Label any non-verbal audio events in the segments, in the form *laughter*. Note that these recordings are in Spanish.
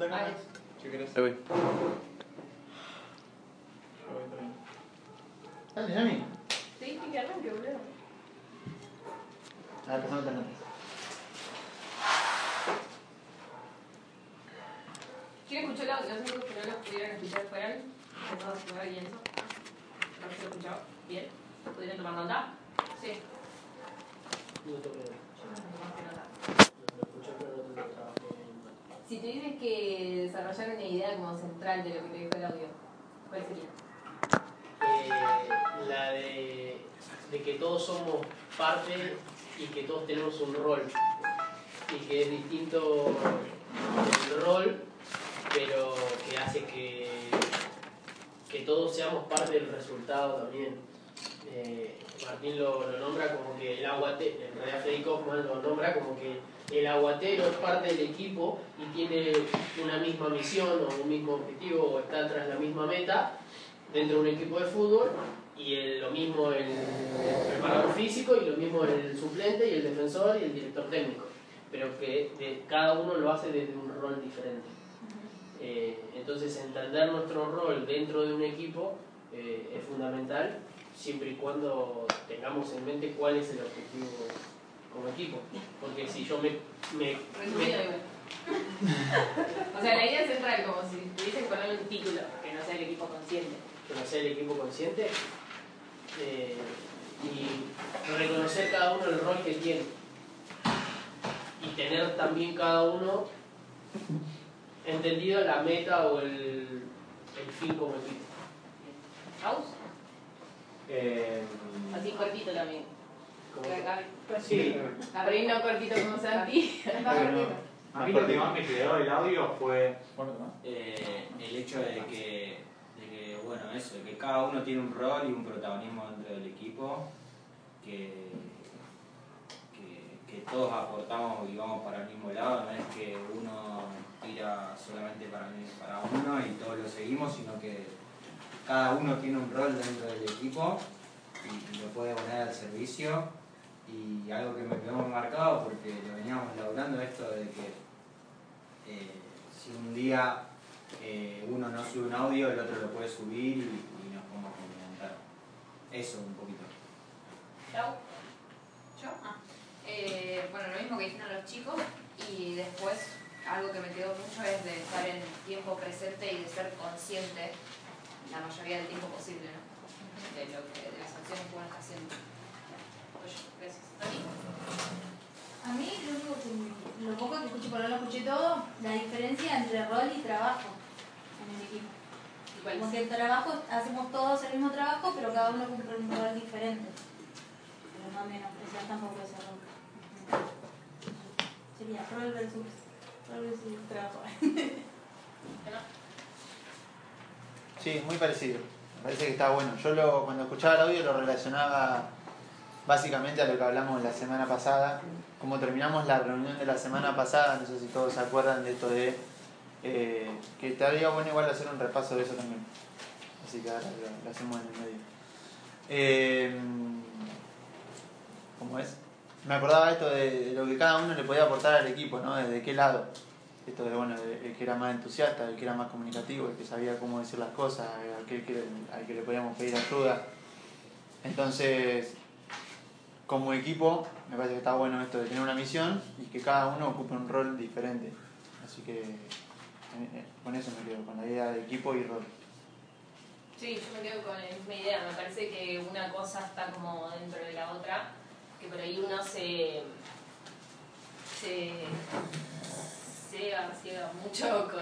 Ahí. Yo voy. Dale. Sí, que arranque, boludo. A ver. ¿Quién escuchó audio? Los únicos que no los pudieron escuchar fueron los dos y Enzo. ¿Los que lo? ¿Bien? ¿Pudieron tomar nota? Sí. No. Yo no tomé nota. Lo escuché, pero no tengo trabajo en Si tuvieses que desarrollar una idea como central de lo que te dijo el audio, ¿cuál sería? eh, la de, de que todos somos parte y que todos tenemos un rol y que es distinto el rol pero que hace que, que todos seamos parte del resultado también Eh, Martín lo, lo nombra como que el aguatero, en realidad Kaufman lo nombra como que el aguatero es parte del equipo y tiene una misma misión o un mismo objetivo o está tras la misma meta dentro de un equipo de fútbol y lo mismo el, el preparador físico y lo mismo el suplente y el defensor y el director técnico, pero que cada uno lo hace desde un rol diferente. Eh, entonces entender nuestro rol dentro de un equipo eh, es fundamental siempre y cuando tengamos en mente cuál es el objetivo como equipo. Porque si yo me... me- Resumido me- igual. *laughs* O sea, la idea central, como si tuviesen que ponerle un título, que no sea el equipo consciente. conocer el equipo consciente eh, y reconocer cada uno el rol que tiene y tener también cada uno entendido la meta o el, el fin como equipo. ¿Aus? Eh, Así cortito también. Sí, Abrir no cortito como Santi. *laughs* a mí lo que más me quedó del audio fue eh, el hecho de que, de que, bueno, eso, de que cada uno tiene un rol y un protagonismo dentro del equipo, que, que, que todos aportamos y vamos para el mismo lado, no es que uno tira solamente para, mí- para uno y todos lo seguimos, sino que cada uno tiene un rol dentro del equipo y, y lo puede poner al servicio. Y algo que me quedó muy marcado porque lo veníamos laburando esto de que eh, si un día eh, uno no sube un audio, el otro lo puede subir y, y nos podemos complementar. Eso un poquito. Chau. ¿Yo? Ah. Eh, bueno, lo mismo que dijeron los chicos y después algo que me quedó mucho es de estar en tiempo presente y de ser consciente la mayoría del tiempo posible, ¿no? De, lo que, de las acciones que uno está haciendo. Yo, gracias. A mí lo único que lo poco que escuché, por no lo escuché todo, la diferencia entre rol y trabajo en el equipo. ¿Y cuál Como que el trabajo, hacemos todos el mismo trabajo, pero cada uno cumple un rol diferente. Pero no menospreciar tampoco ese rol. Sería rol versus, rol versus trabajo. *laughs* Sí, muy parecido. Me parece que está bueno. Yo lo, cuando escuchaba el audio lo relacionaba básicamente a lo que hablamos la semana pasada. Como terminamos la reunión de la semana pasada, no sé si todos se acuerdan de esto de eh, que estaría bueno igual hacer un repaso de eso también. Así que ahora lo, hacemos en el medio. Eh, ¿Cómo es? Me acordaba esto de, lo que cada uno le podía aportar al equipo, ¿no? Desde qué lado. Esto de, bueno, el que era más entusiasta, el que era más comunicativo, el que sabía cómo decir las cosas, al que le podíamos pedir ayuda. Entonces, como equipo, me parece que está bueno esto de tener una misión y que cada uno ocupe un rol diferente. Así que con eso me quedo, con la idea de equipo y rol. Sí, yo me quedo con la misma idea. Me parece que una cosa está como dentro de la otra, que por ahí uno se. se. ciega, ciega mucho con,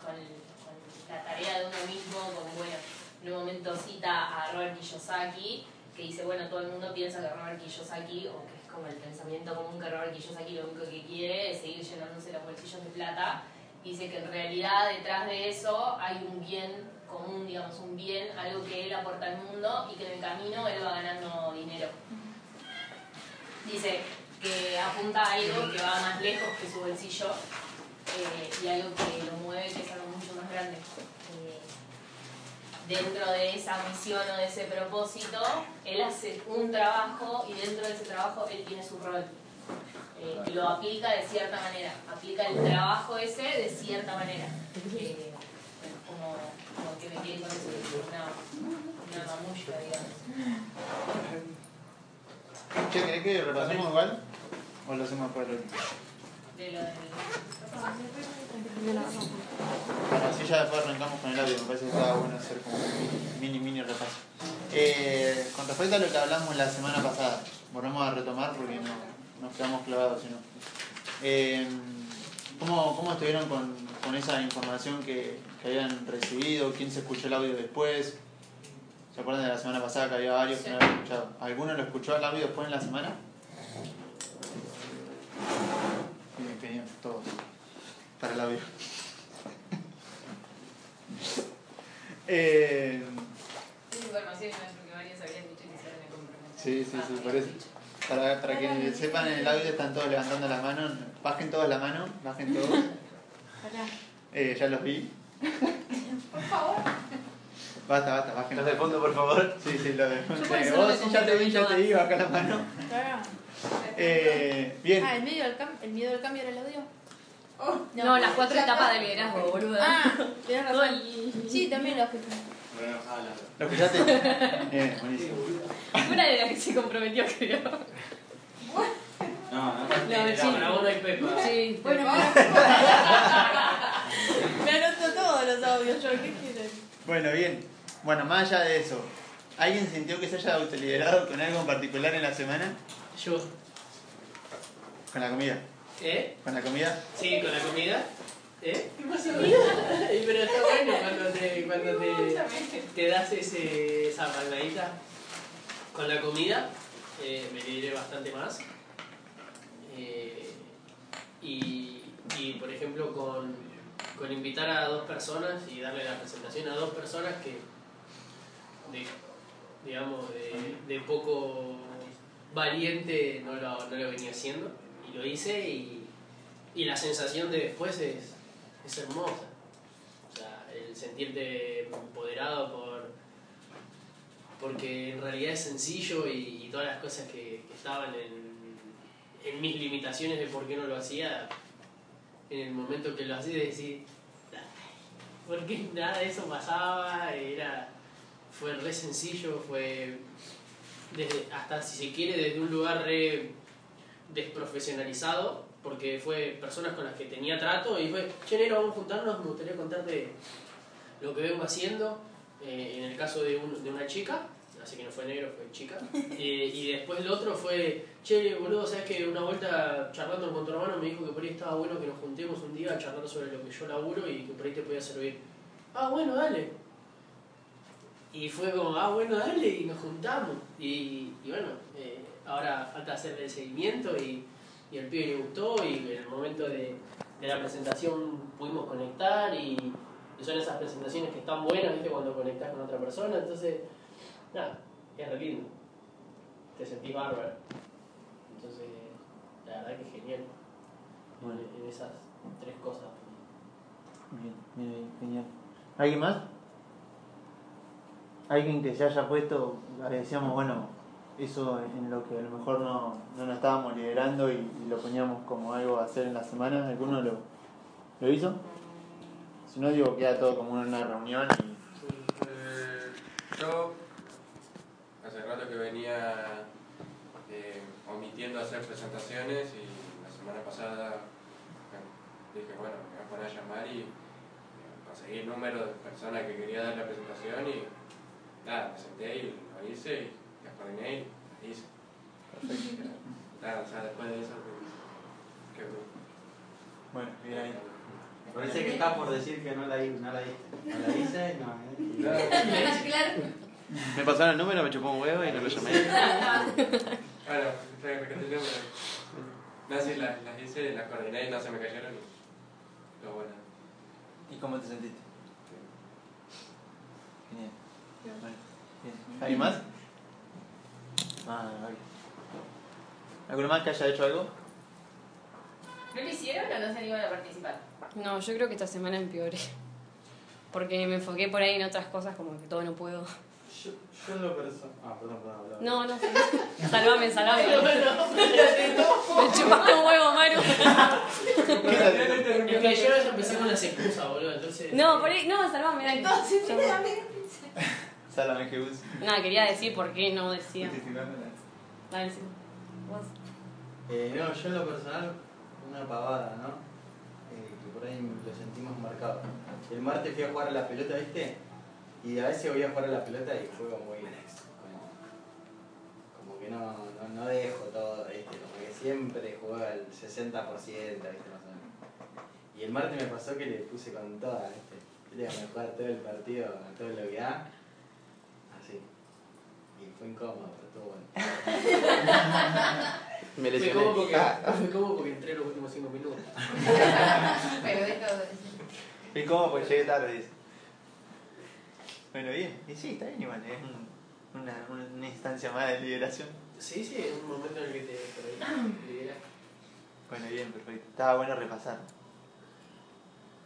con, con la tarea de uno mismo, con, bueno, en un momento cita a Robert Kiyosaki, que dice, bueno, todo el mundo piensa que Robert Kiyosaki, o que es como el pensamiento común que Robert Kiyosaki lo único que quiere es seguir llenándose los bolsillos de plata. Dice que en realidad detrás de eso hay un bien común, digamos, un bien, algo que él aporta al mundo y que en el camino él va ganando dinero. Dice que apunta a algo que va más lejos que su bolsillo eh, y algo que lo mueve, que es algo mucho más grande. Dentro de esa misión o de ese propósito, él hace un trabajo y dentro de ese trabajo él tiene su rol. eh, lo aplica de cierta manera, aplica el trabajo ese de cierta manera. Eh, como, que me quiere con eso, una, una mamulla, digamos. Che, ¿querés que repasemos igual? ¿O lo hacemos del último? De lo del... Bueno, así ya después arrancamos con el audio, me parece que estaba bueno hacer como un mini, mini repaso. Eh, con respecto a lo que hablamos la semana pasada, volvemos a retomar porque no, nos quedamos clavados, si no. Eh, ¿cómo, ¿Cómo estuvieron con, con esa información que, que habían recibido? ¿Quién se escuchó el audio después? ¿Se acuerdan de la semana pasada que había varios que no habían escuchado? ¿Alguno lo escuchó el audio después en la semana? Genial, todos. Para el audio. *laughs* eh, información no habían dicho que se. Sí, sí, sí, Ah, por eso. Para, para que sepan en el audio están todos levantando la mano. Bajen todos la mano, bajen todos. Eh, ya los vi. Por favor. Basta, basta, bajen Los de fondo, por favor. Sí, sí, lo de no Vos sí, ya te vi, ya te vi, baja la mano. Eh, bien. Ah, ¿el, medio del cam- ¿el miedo del cambio era el audio? No, las cuatro etapas de liderazgo, boludo. Ah, *laughs* tenés Todo razón. el- Sí, también lo escuché. Bueno, habla. ¿Lo escuchaste? Bien, *laughs* buenísimo. Una de las que se comprometió, creo. No, no, No, sí. no hay pepa. Sí, Bueno, *laughs* me anoto todos los audios yo, ¿qué quieren? Bueno, bien. Bueno, más allá de eso, ¿alguien sintió que se haya autoliderado con algo en particular en la semana? Yo. Con la comida. ¿Eh? ¿Con la comida? Sí, con la comida. ¿Eh? ¿Qué pasa? *laughs* Eh, Pero está bueno cuando te, cuando te, te das ese, esa palmadita. Con la comida eh, me lideré bastante más. Eh, y, y, por ejemplo, con, con invitar a dos personas y darle la presentación a dos personas que, de, digamos, de, de poco valiente no lo, no lo venía haciendo. Y lo hice y, y la sensación de después es, es hermosa. O sea, el sentirte empoderado por porque en realidad es sencillo y, todas las cosas que, que estaban en, en mis limitaciones de por qué no lo hacía, en el momento que lo hacía decir, porque nada de eso pasaba, era, fue re sencillo, fue desde, hasta si se quiere desde un lugar re desprofesionalizado, porque fue personas con las que tenía trato y fue, che, negro, vamos a juntarnos, me gustaría contarte lo que vengo haciendo, eh, en el caso de, un- de una chica, así que no fue negro, fue chica, *laughs* Eh, y después el otro fue, che, boludo, sabes que una vuelta charlando con tu hermano me dijo que por ahí estaba bueno que nos juntemos un día a charlar sobre lo que yo laburo y que por ahí te podía servir. Ah, bueno, dale. Y fue como, ah, bueno, dale, y nos juntamos. Y, y bueno, eh, ahora falta hacerle el seguimiento y, y al pibe le gustó y en el momento de, de la presentación pudimos conectar y, y son esas presentaciones que están buenas, ¿viste? Cuando conectas con otra persona, entonces, nada, es re lindo. Te sentís bárbaro. Entonces, la verdad que genial. En, en esas tres cosas. Bien, bien, bien, genial. ¿Alguien más? Alguien que se haya puesto, decíamos, bueno, eso en lo que a lo mejor no, no nos estábamos liderando y, lo poníamos como algo a hacer en la semana, ¿alguno lo, lo hizo? Si no, digo, queda todo como una reunión y Eh, yo hace rato que venía eh, omitiendo hacer presentaciones y la semana pasada dije, bueno, me voy a poner a llamar y eh, conseguí el número de personas que quería dar la presentación y nada, me senté y lo hice y las coordiné y lo hice. Perfecto. Nada, o sea, después de eso, que, que bueno, bien ahí. Me parece que está por decir que no la, hi- no la hice. No la hice, no. eh. Claro. Me pasaron el número, me chupó un huevo y no lo llamé. Bueno, recapitulemos. No, sí, las, las hice, las coordiné y no se me cayeron y lo bueno. ¿Y cómo te sentiste? Genial. Bien. ¿Alguien más? Ah, vale. ¿Alguno más que haya hecho algo? ¿No lo hicieron o no se animan a participar? No, yo creo que esta semana empeoré. Porque me enfoqué por ahí en otras cosas, como que todo no puedo. Yo, yo en lo personal. Ah, perdón, perdón, perdón. No, no, sí. salvame, salvame. *laughs* Me chupaste un huevo, Maru. Es que yo ya empecé con las excusas, boludo, entonces... No, por ahí, no, salvame, dale. Entonces, Sálvame Jesús. Nada, quería decir por qué no decía. Dale, sí. Vos. Eh, no, yo en lo personal, una pavada, ¿no? Eh, que por ahí lo sentimos marcado. El martes fui a jugar a la pelota, ¿viste? Y a veces voy a jugar a la pelota y juego muy como, como que no, no, no dejo todo, ¿viste? Como que siempre juego al 60%, ¿viste? Más o menos. Y el martes me pasó que le puse con toda, ¿viste? Quería jugar todo el partido, todo lo que da. Y fue incómodo, pero estuvo bueno. *laughs* Me Fue como porque, *laughs* fue como porque entré los últimos 5 minutos. *laughs* Pero de todo. ¿Y cómo? Pues llegué tarde, dice. Bueno, bien. Y sí, está bien igual. Es un- una, una instancia más de liberación. Sí, sí, es un momento en el que te liberás. Bueno, bien, perfecto. Estaba bueno repasar.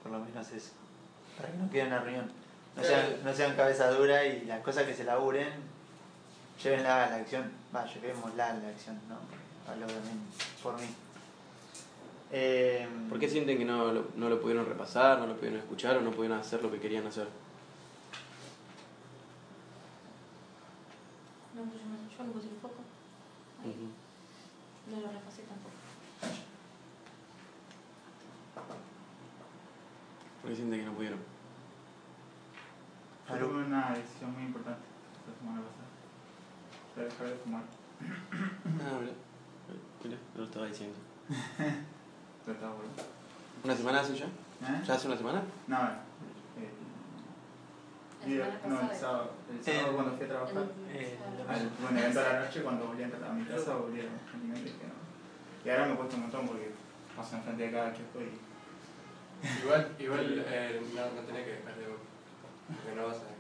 Por lo menos eso. Para que no quede una reunión. No sean, no sean cabeza dura y las cosas que se laburen, llévenla a la acción. Va, llevémosla a la acción, ¿no? Hablo también por mí. Eh, ¿Por qué sienten que no lo, no lo pudieron repasar, no lo pudieron escuchar o no pudieron hacer lo que querían hacer? No, pues yo no, yo no puse el foco. Ahí. No lo repasé tampoco. ¿Por qué sienten que no pudieron? Tuve una decisión muy importante la semana pasada. Fue dejar de fumar. Ah, mira. Mira, no lo estaba diciendo. *laughs* Pero estaba bueno. ¿Una semana hace ya? ¿Eh? ¿Ya hace una semana? No, eh, La semana no, el pasada. sábado, el sábado Eh, cuando fui a trabajar. eh, Al buen evento a la noche, cuando volví a entrar a mi casa, volví a continuamente que no. Y ahora me cuesta un montón porque paso enfrente de cada kiosco y. Igual, igual *laughs* eh, no, no tenés que dejar de porque no vas a...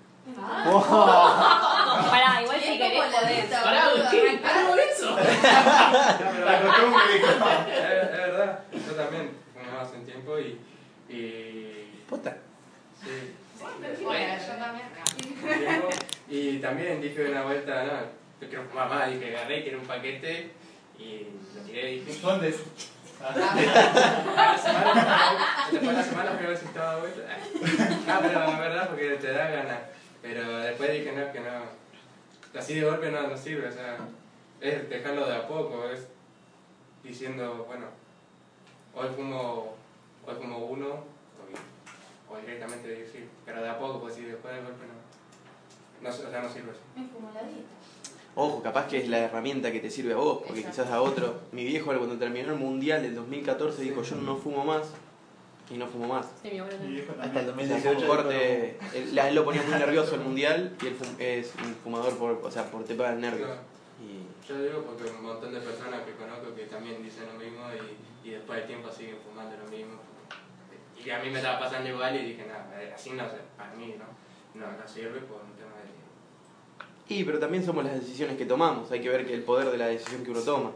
Pará, igual si Es querés Pará, ¿qué? arrancá. ¿Algo eso? La costumbre, dijo. Es, verdad, yo también fumaba hace un tiempo y... y Puta. sí, Bueno, yo también. Y también dije una vuelta, no, yo quiero fumar más, dije, agarré, quiero un paquete y lo tiré y dije... ¿Dónde es? A la semana, después de la semana fui a ver si estaba de vuelta. Ah, pero la verdad porque te da ganas. Pero después dije, no, que no. Así de golpe no, no sirve, o sea, es dejarlo de a poco, es diciendo, bueno, hoy fumo, hoy fumo uno, o, o directamente decir, pero de a poco, pues si después del golpe no. no o sea, no sirve así. Es como la dieta. Ojo, capaz que es la herramienta que te sirve a vos, porque Exacto. quizás a otro. Mi viejo cuando terminó el mundial del 2014 dijo, yo no fumo más, y no fumo más. Sí, mi abuelo también. Hasta el también. O sea, 2018. fue un corte, él, lo ponía muy nervioso el mundial y él fum- es un fumador por, o sea, por te pagan nervios. Y Yo digo porque un montón de personas que conozco que también dicen lo mismo y, y después del tiempo siguen fumando lo mismo. Y a mí me estaba pasando igual y dije, nada, eh, así no sé, para mí no, no, no sirve por un tema de... Y, pero también somos las decisiones que tomamos, hay que ver que el poder de la decisión que uno toma.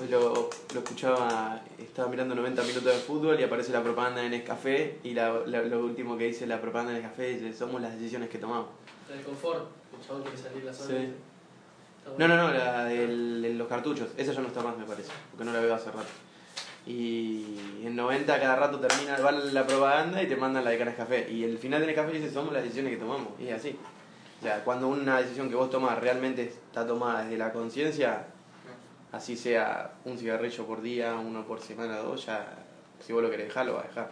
Hoy lo, lo escuchaba, estaba mirando 90 minutos de fútbol y aparece la propaganda de Nescafé y la, la- lo último que dice la propaganda de Nescafé dice, somos las decisiones que tomamos. El confort, el chabón quiere salir la zona. Sí. No, no, no, la del- de los cartuchos, esa ya no está más me parece, porque no la veo hace rato. Y en 90 cada rato termina va la propaganda y te mandan la de Nescafé. Y el final de Nescafé dice, somos las decisiones que tomamos, y es así. O sea, cuando una decisión que vos tomás realmente está tomada desde la conciencia, así sea un cigarrillo por día, uno por semana, dos, ya, si vos lo querés dejar, lo vas a dejar.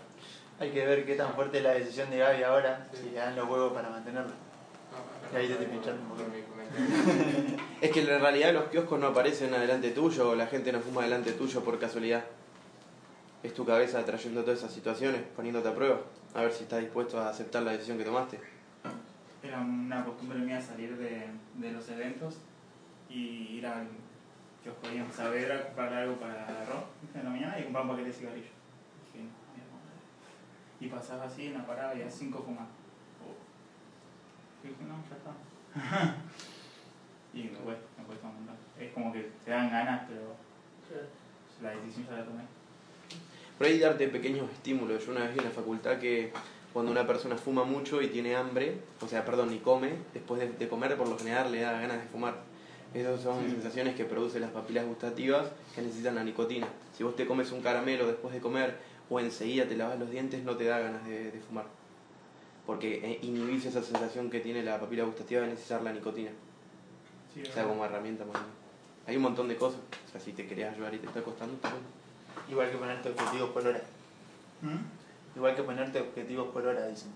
Hay que ver qué tan fuerte es la decisión de Gaby ahora, si le dan los huevos para mantenerla. No, Y ahí te estoy pinchando un poquito. Es que en realidad los kioscos no aparecen adelante tuyo o la gente no fuma adelante tuyo por casualidad. Es tu cabeza trayendo todas esas situaciones, poniéndote a prueba, a ver si estás dispuesto a aceptar la decisión que tomaste. Era una costumbre mía salir de, de los eventos y ir al ahí en Saavedra a comprar algo para el arroz en la mañana y comprar un paquete de cigarrillos. Y pasaba así en la parada y a cinco fumas. Oh. Y dije, no, ya está. *laughs* y me cuesta, me cuesta un montón. Es como que te dan ganas, pero la decisión ya la tomé. Por ahí darte pequeños estímulos. Yo una vez vi en la facultad que cuando una persona fuma mucho y tiene hambre, o sea, perdón, y come, después de, de comer por lo general le da ganas de fumar. Esas son sensaciones que producen las papilas gustativas que necesitan la nicotina. Si vos te comes un caramelo después de comer o enseguida te lavas los dientes, no te da ganas de, de fumar. Porque eh, inhibís esa sensación que tiene la papila gustativa de necesitar la nicotina. Sí, O sea, como herramienta más bien. Hay un montón de cosas. O sea, si te querés ayudar y te está costando, está bueno. Igual que ponerte objetivos por hora. ¿Mm? Igual que ponerte objetivos por hora, dicen.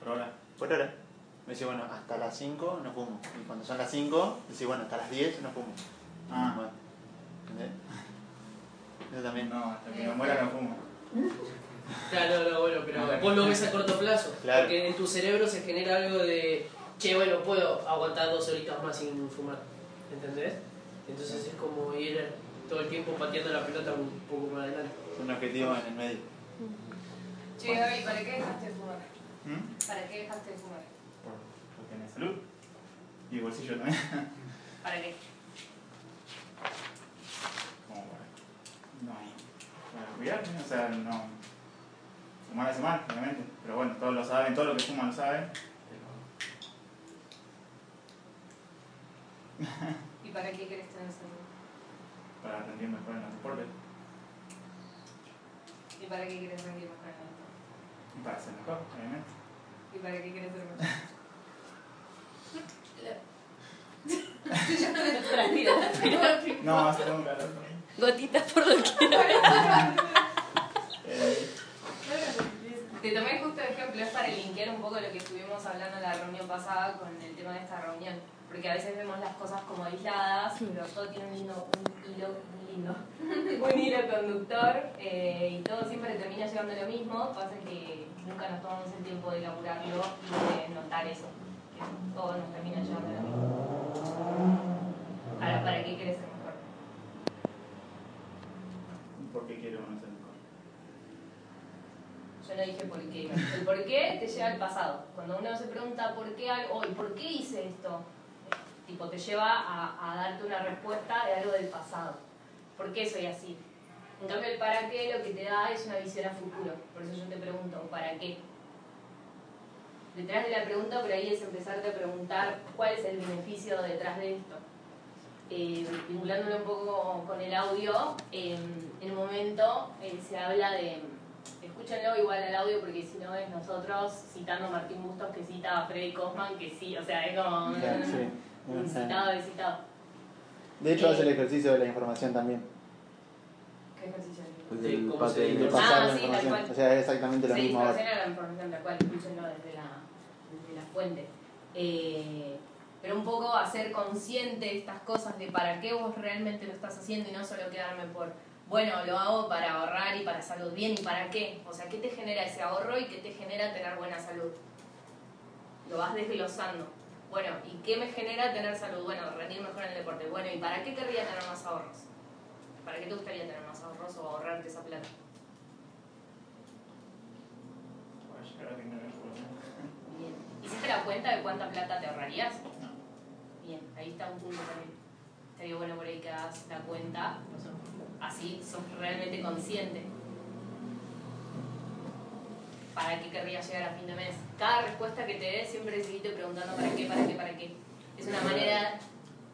Por ahora. Por hora. Me dice, bueno, hasta las 5 no fumo. Y cuando son las 5, dice, bueno, hasta las 10 no fumo. Ah. Bueno, ¿Entendés? *laughs* Eso también. No, hasta que me muera no fumo. *laughs* Claro, no, no, bueno, pero vos lo ves a corto plazo. Claro. Porque en tu cerebro se genera algo de, che, bueno, puedo aguantar dos horitas más sin fumar. ¿Entendés? Entonces es como ir todo el tiempo pateando la pelota un poco más adelante. Un objetivo en el medio. Che, Gaby, ¿para qué dejaste de fumar? ¿Mm? ¿Para qué dejaste de fumar? Salud. Y bolsillo también. *laughs* ¿Para qué? Como para. No. Para cuidarme, o sea, no. Fumar hace mal, obviamente. Pero bueno, todos lo saben, todo lo que fuman lo saben. *laughs* ¿Y para qué querés tener salud? Para rendir mejor en los deportes. ¿Y para qué querés rendir mejor en esto? Y para ser mejor, obviamente. ¿Y para qué querés ser mejor? No un calor. Gotitas por doquier. *laughs* Te tomé justo de ejemplo, es para linkear un poco lo que estuvimos hablando en la reunión pasada con el tema de esta reunión. Porque a veces vemos las cosas como aisladas, pero todo tiene un, lindo, un hilo, un lindo, *laughs* un hilo conductor eh, y todo siempre termina llegando a lo mismo. Pasa que nunca nos tomamos el tiempo de elaborarlo y de notar eso, todo nos termina llegando a mismo. Ahora, ¿para qué querés ser mejor? ¿Por qué quiero uno ser mejor? Yo no dije por qué. El por qué te lleva al pasado. Cuando uno se pregunta por qué algo, ¿y por qué hice esto? Tipo, te lleva a, a darte una respuesta de algo del pasado. ¿Por qué soy así? En cambio, el para qué lo que te da es una visión a futuro. Por eso yo te pregunto, ¿para qué? Detrás de la pregunta, por ahí es empezarte a preguntar cuál es el beneficio detrás de esto. Eh, vinculándolo un poco con el audio, eh, en un momento eh, se habla de, escúchenlo igual al audio porque si no es nosotros citando a Martín Bustos que cita a Freddy Kaufman, que sí, o sea, es como sí. *laughs* un citado de citado. De hecho, hace el ejercicio de la información también. ¿Qué ejercicio es? De del cómo pase- se de distorsiona. pasar Ah, la sí, tal información. cual. O sea, es exactamente lo Se mismo ahora. distorsiona la información, tal cual, escúchenlo desde la, desde la fuente. Eh, pero un poco hacer consciente estas cosas de para qué vos realmente lo estás haciendo y no solo quedarme por, bueno, lo hago para ahorrar y para salud. Bien, ¿y para qué? O sea, ¿qué te genera ese ahorro y qué te genera tener buena salud? Lo vas desglosando. Bueno, ¿y qué me genera tener salud? Bueno, rendir mejor en el deporte. Bueno, ¿y para qué querría tener más ahorros? ¿Para qué te gustaría tener más ahorros o ahorrarte esa plata? Para llegar a tener información. Bien. ¿Hiciste la cuenta de cuánta plata te ahorrarías? Bien, ahí está un punto también. Estaría bueno por ahí que hagas la cuenta, así sos realmente consciente. ¿Para qué querrías llegar a fin de mes? Cada respuesta que te des siempre seguiste preguntando para qué, para qué, para qué. Es una manera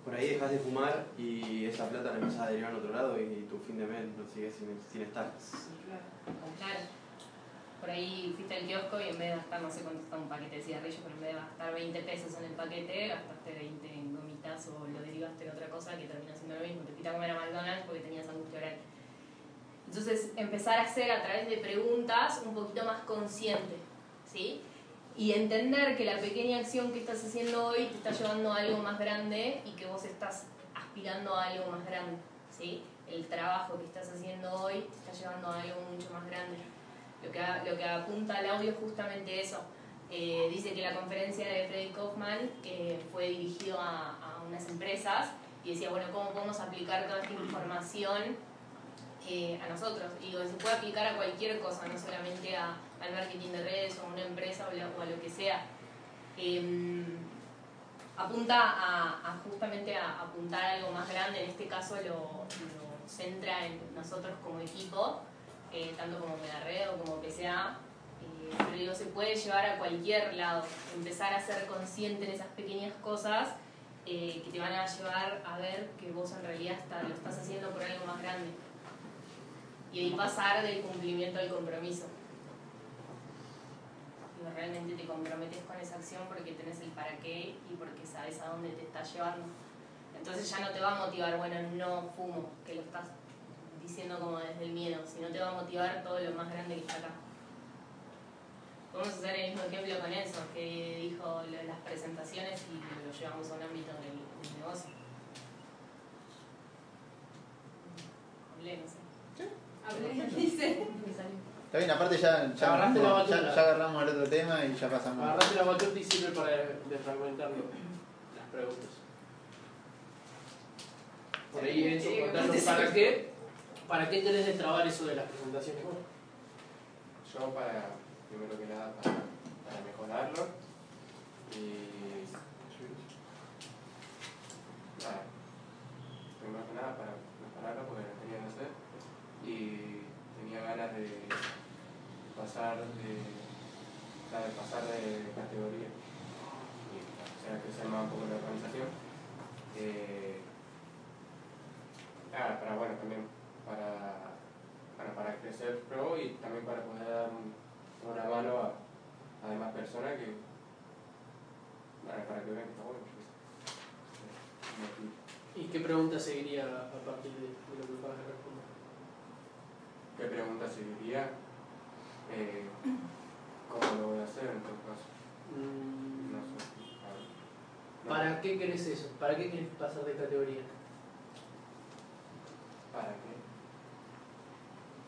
Por ahí dejas de fumar y esa plata la empezás a derivar en otro lado y tu fin de mes no sigue sin, sin estar. Claro. Por ahí fuiste al kiosco y en vez de gastar, no sé cuánto está un paquete de cigarrillos, pero en vez de gastar 20 pesos en el paquete, gastaste 20 en gomitas o lo derivaste en otra cosa que termina siendo lo mismo. Te fuiste a comer a McDonald's porque tenías angustia oral. Entonces, empezar a hacer a través de preguntas un poquito más consciente, ¿sí? Y entender que la pequeña acción que estás haciendo hoy te está llevando a algo más grande y que vos estás aspirando a algo más grande, ¿sí? El trabajo que estás haciendo hoy te está llevando a algo mucho más grande. Lo que, lo que apunta al audio es justamente eso. Eh, dice que la conferencia de Freddy Kaufman eh, fue dirigido a, a unas empresas y decía, bueno, ¿cómo podemos aplicar toda esta información eh, a nosotros? Y se puede aplicar a cualquier cosa, no solamente a- al marketing de redes o a una empresa o, a lo que sea. Em, apunta a, justamente a apuntar a algo más grande, en este caso lo, lo centra en nosotros como equipo, eh, tanto como Medarred o como PCA, eh, pero digo, se puede llevar a cualquier lado. Empezar a ser consciente en esas pequeñas cosas eh, que te van a llevar a ver que vos en realidad está- lo estás haciendo por algo más grande. Y ahí pasar del cumplimiento al compromiso. Realmente te comprometes con esa acción porque tenés el para qué y porque sabes a dónde te está llevando. Entonces ya no te va a motivar, bueno, no fumo, que lo estás diciendo como desde el miedo, sino te va a motivar todo lo más grande que está acá. Podemos hacer el mismo ejemplo con eso, que dijo lo de las presentaciones y lo llevamos a un ámbito del, del negocio. Hablé, no sé. Hablé, dice. Está bien, aparte ya, ya, Agarraste la ya, batuta. ya agarramos el otro tema y ya pasamos. Agarrate la batuta y sirve para desfragmentarlo. Las preguntas. Por ahí eso, Sí, contanos sí. para qué, para qué tenés de trabar eso de las presentaciones. Yo para, primero que nada, para, para mejorarlo y nada, primero que nada para mejorarlo porque lo quería hacer y tenía ganas de pasar de, de pasar de categoría y o sea, crecer más un poco la organización. Eh, nada, para bueno también para para, para crecer pro y también para poder dar un- una mano a, a demás personas que para, para que vean que está bueno. ¿Y qué pregunta seguiría a partir de, lo que acabas de responder? ¿Qué pregunta seguiría? Eh, ¿Cómo lo voy a hacer en todo caso? Mm, No sé. No. ¿Para qué querés eso? ¿Para qué querés pasar de categoría? ¿Para qué?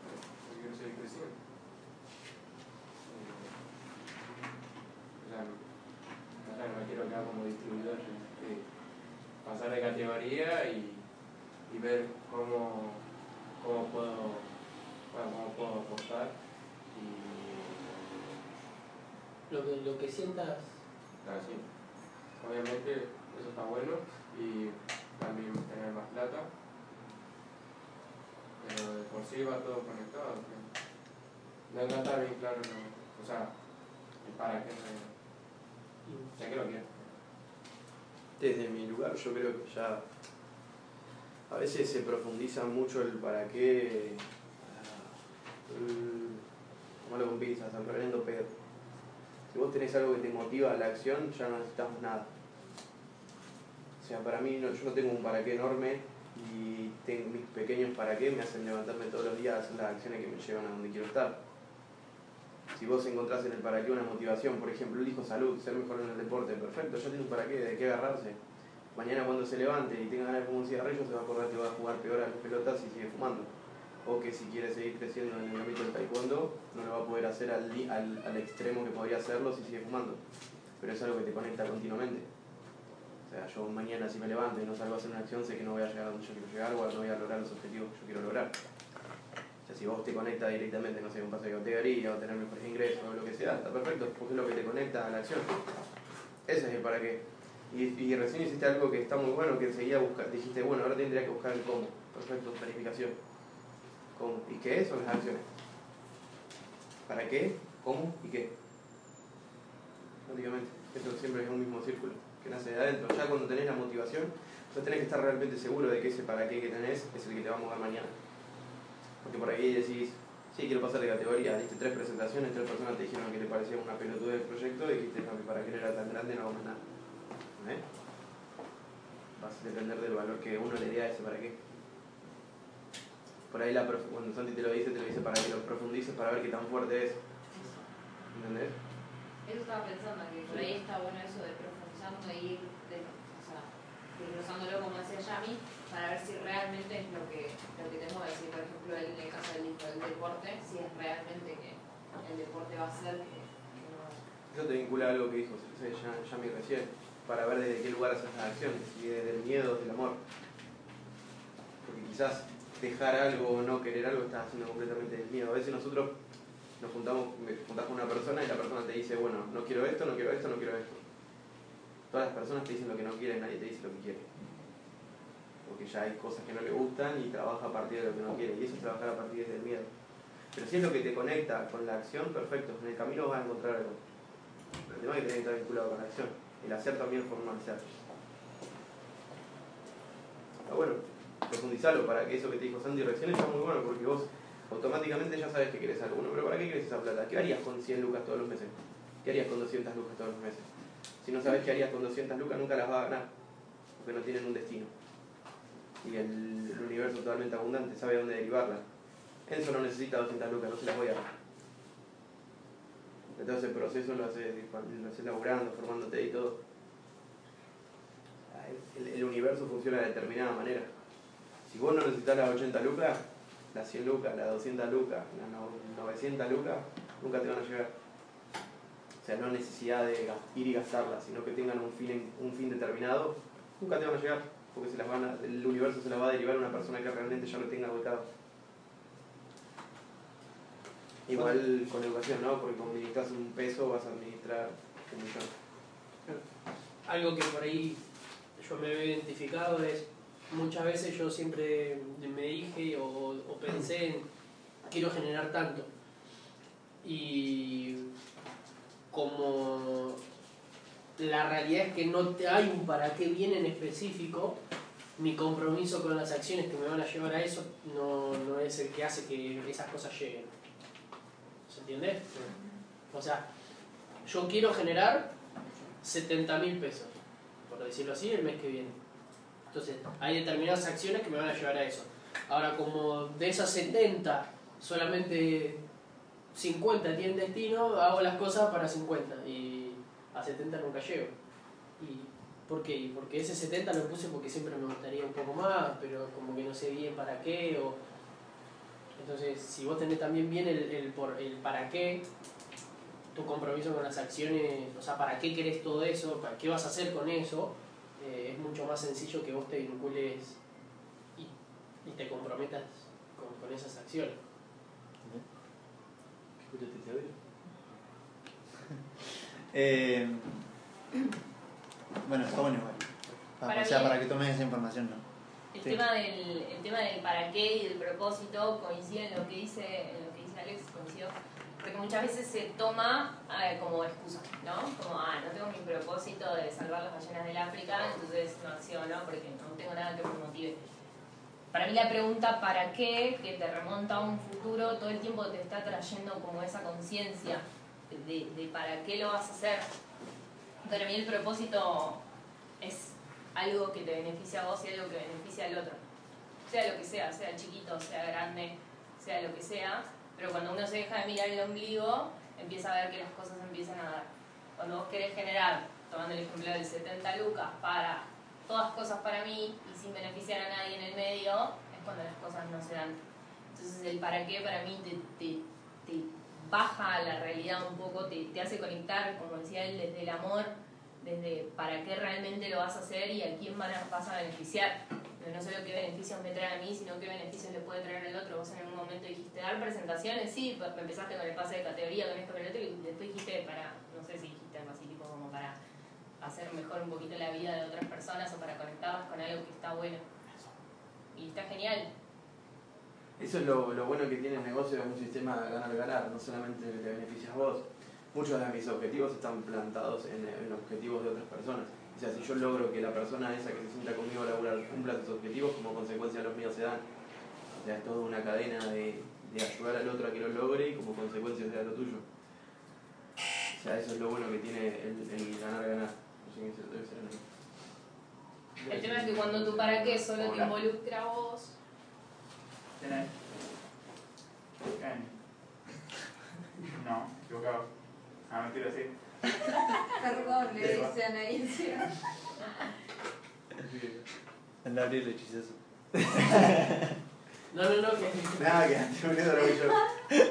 Porque quiero seguir creciendo. Eh, o sea, o sea, no me quiero quedar como distribuidor. eh, pasar de categoría y, y ver cómo, cómo puedo bueno, cómo puedo aportar y Lo que, lo que sientas. así. Obviamente eso está bueno y también tener más plata. Pero de por sí va todo conectado. No, no está bien claro, no. o sea, el para qué. no- Sé que lo quiero. Desde mi lugar yo creo que ya a veces se profundiza mucho el para qué, ah, el- como lo con pinzas, el reverendo Pedro. Si vos tenés algo que te motiva a la acción, ya no necesitamos nada. O sea, para mí no- yo no tengo un para qué enorme y tengo mis pequeños para qué me hacen levantarme todos los días a hacer las acciones que me llevan a donde quiero estar. Si vos encontrás en el para qué una motivación, por ejemplo, elijo salud, ser mejor en el deporte, perfecto, ya tiene un para qué, de qué agarrarse. Mañana cuando se levante y tenga ganas de fumar un cigarrillo, se va a acordar que va a jugar peor a las pelotas y sigue fumando. O que si quiere seguir creciendo en el ámbito del taekwondo, no lo va a poder hacer al, al, al extremo que podría hacerlo si sigue fumando. Pero es algo que te conecta continuamente. O sea, yo mañana si me levanto y no salgo a hacer una acción, sé que no voy a llegar a donde yo quiero llegar o no voy a lograr los objetivos que yo quiero lograr. O sea, si vos te conectas directamente, no sé, un pase de categoría o tener mejores ingresos o lo que sea, está perfecto, porque es lo que te conecta a la acción. Ese es el para qué. Y, y recién hiciste algo que está muy bueno, que enseguida busca, dijiste, bueno, ahora tendría que buscar el cómo. Perfecto, planificación. ¿Cómo? ¿Y qué son las acciones? ¿Para qué? ¿Cómo? ¿Y qué? Básicamente, eso siempre es un mismo círculo, que nace de adentro. Ya cuando tenés la motivación, ya tenés que estar realmente seguro de que ese para qué que tenés es el que te va a mover mañana. Porque por ahí decís, sí, quiero pasar de categoría, diste tres presentaciones, tres personas te dijeron que te parecía una pelotuda del proyecto y dijiste, no, que para qué no era tan grande no hago más nada. ¿Eh? Vas a depender del valor que uno le dé a ese para qué. Por ahí la cuando Santi te lo dice, te lo dice para que lo profundices, para ver qué tan fuerte es. ¿Entendés? Eso estaba pensando, que por ahí está bueno eso de profundizando y ir, de, o sea, desglosándolo como decía Yami, para ver si realmente es lo que, lo que te mueve. Si, por ejemplo, en el caso del, del deporte, si es realmente que el deporte va a ser que, que no... Eso te vincula a algo que dijo ya, Yami recién, para ver desde qué lugar haces las acciones, si desde el miedo o desde el amor. Porque quizás dejar algo o no querer algo estás haciendo completamente del miedo. A veces nosotros nos juntamos, me juntás con una persona y la persona te dice, bueno, no quiero esto, no quiero esto, no quiero esto. Todas las personas te dicen lo que no quieren, nadie te dice lo que quiere. Porque ya hay cosas que no le gustan y trabaja a partir de lo que no quiere. Y eso es trabajar a partir del miedo. Pero si es lo que te conecta con la acción, perfecto, en el camino vas a encontrar algo. Pero el tema es que tiene que estar vinculado con la acción. El hacer también forma el ser. Está bueno, profundizarlo para que eso que te dijo Sandy recién está muy bueno porque vos automáticamente ya sabes que querés algo. Bueno, pero ¿para qué querés esa plata? ¿Qué harías con 100 lucas todos los meses? ¿Qué harías con 200 lucas todos los meses? Si no sabes qué harías con 200 lucas, nunca las vas a ganar, porque no tienen un destino. Y el, universo totalmente abundante sabe dónde derivarlas. Enzo no necesita 200 lucas, no se las voy a dar. Entonces el proceso lo haces lo haces laburando, formándote y todo. El, el universo funciona de determinada manera. Si vos no necesitas las 80 lucas, las 100 lucas, las 200 lucas, las no- 900 lucas, nunca te van a llegar. O sea, no necesidad de ir y gastarlas, sino que tengan un fin, un fin determinado, nunca te van a llegar, porque se las van el universo se las va a derivar a una persona que realmente ya lo tenga ubicado. Igual con educación, ¿no? Porque como administras un peso vas a administrar un millón. Algo que por ahí yo me veo identificado es, muchas veces yo siempre me dije o, pensé en, quiero generar tanto. Y como la realidad es que no hay un para qué bien en específico, mi compromiso con las acciones que me van a llevar a eso no, no es el que hace que esas cosas lleguen. ¿Se entiende? O sea, yo quiero generar 70 mil pesos, por decirlo así, el mes que viene. Entonces, hay determinadas acciones que me van a llevar a eso. Ahora, como de esas 70, solamente 50 tienen destino, hago las cosas para 50 y a 70 nunca llego. ¿Y por qué? Porque ese 70 lo puse porque siempre me gustaría un poco más, pero como que no sé bien para qué. Entonces, si vos tenés también bien el, el, por, el para qué, tu compromiso con las acciones, o sea, para qué querés todo eso, para qué vas a hacer con eso, eh, es mucho más sencillo que vos te vincules y, y te comprometas con, con esas acciones. Escúchate ese audio. *laughs* Eh, bueno, está bueno igual. Para, Para o sea, mí- para que tomes esa información, ¿no? El, Sí. tema del, el tema del para qué y del propósito coincide en lo que dice, en lo que dice Alex, coincido, porque muchas veces se toma eh, como excusa, ¿no? Como, ah, no tengo mi propósito de salvar las ballenas del África, entonces no acciono porque no tengo nada que me motive. Para mí la pregunta ¿para qué? que te remonta a un futuro, todo el tiempo te está trayendo como esa conciencia de, para qué lo vas a hacer. Para mí el propósito es algo que te beneficia a vos y algo que beneficia al otro. Sea lo que sea, sea chiquito, sea grande, sea lo que sea, pero cuando uno se deja de mirar el ombligo, empieza a ver que las cosas empiezan a dar. Cuando vos querés generar, tomando el ejemplo del 70 lucas, para todas cosas para mí y sin beneficiar a nadie en el medio, es cuando las cosas no se dan. Entonces el para qué para mí te, te, te baja la realidad un poco, te, te hace conectar, como decía él, desde el amor, desde para qué realmente lo vas a hacer y a quién vas a beneficiar. No solo qué beneficios me trae a mí, sino qué beneficios le puede traer al otro. Vos en algún momento dijiste, dar presentaciones, sí, empezaste con el pase de categoría, con esto, con el otro, y después dijiste para, no sé si dijiste algo así, tipo como para hacer mejor un poquito la vida de otras personas o para conectarlas con algo que está bueno. Y está genial. Eso es lo, lo bueno que tiene el negocio, es un sistema de ganar-ganar, no solamente te beneficias vos. Muchos de mis objetivos están plantados en, en objetivos de otras personas. O sea, si yo logro que la persona esa que se sienta conmigo a laburar cumpla sus objetivos, como consecuencia los míos se dan. O sea, es toda una cadena de, de ayudar al otro a que lo logre y como consecuencia sea lo tuyo. O sea, eso es lo bueno que tiene el, el ganar-ganar. No sé qué es, debe ser el- El tema es que cuando tú para qué solo te involucra a vos, ¿Tenés? Caen. No, equivocado. Ah, mentira, sí. Perdón, le. Anda a abrir el hechizazo. No, no, no, que... Nada, que antes me lo hago yo.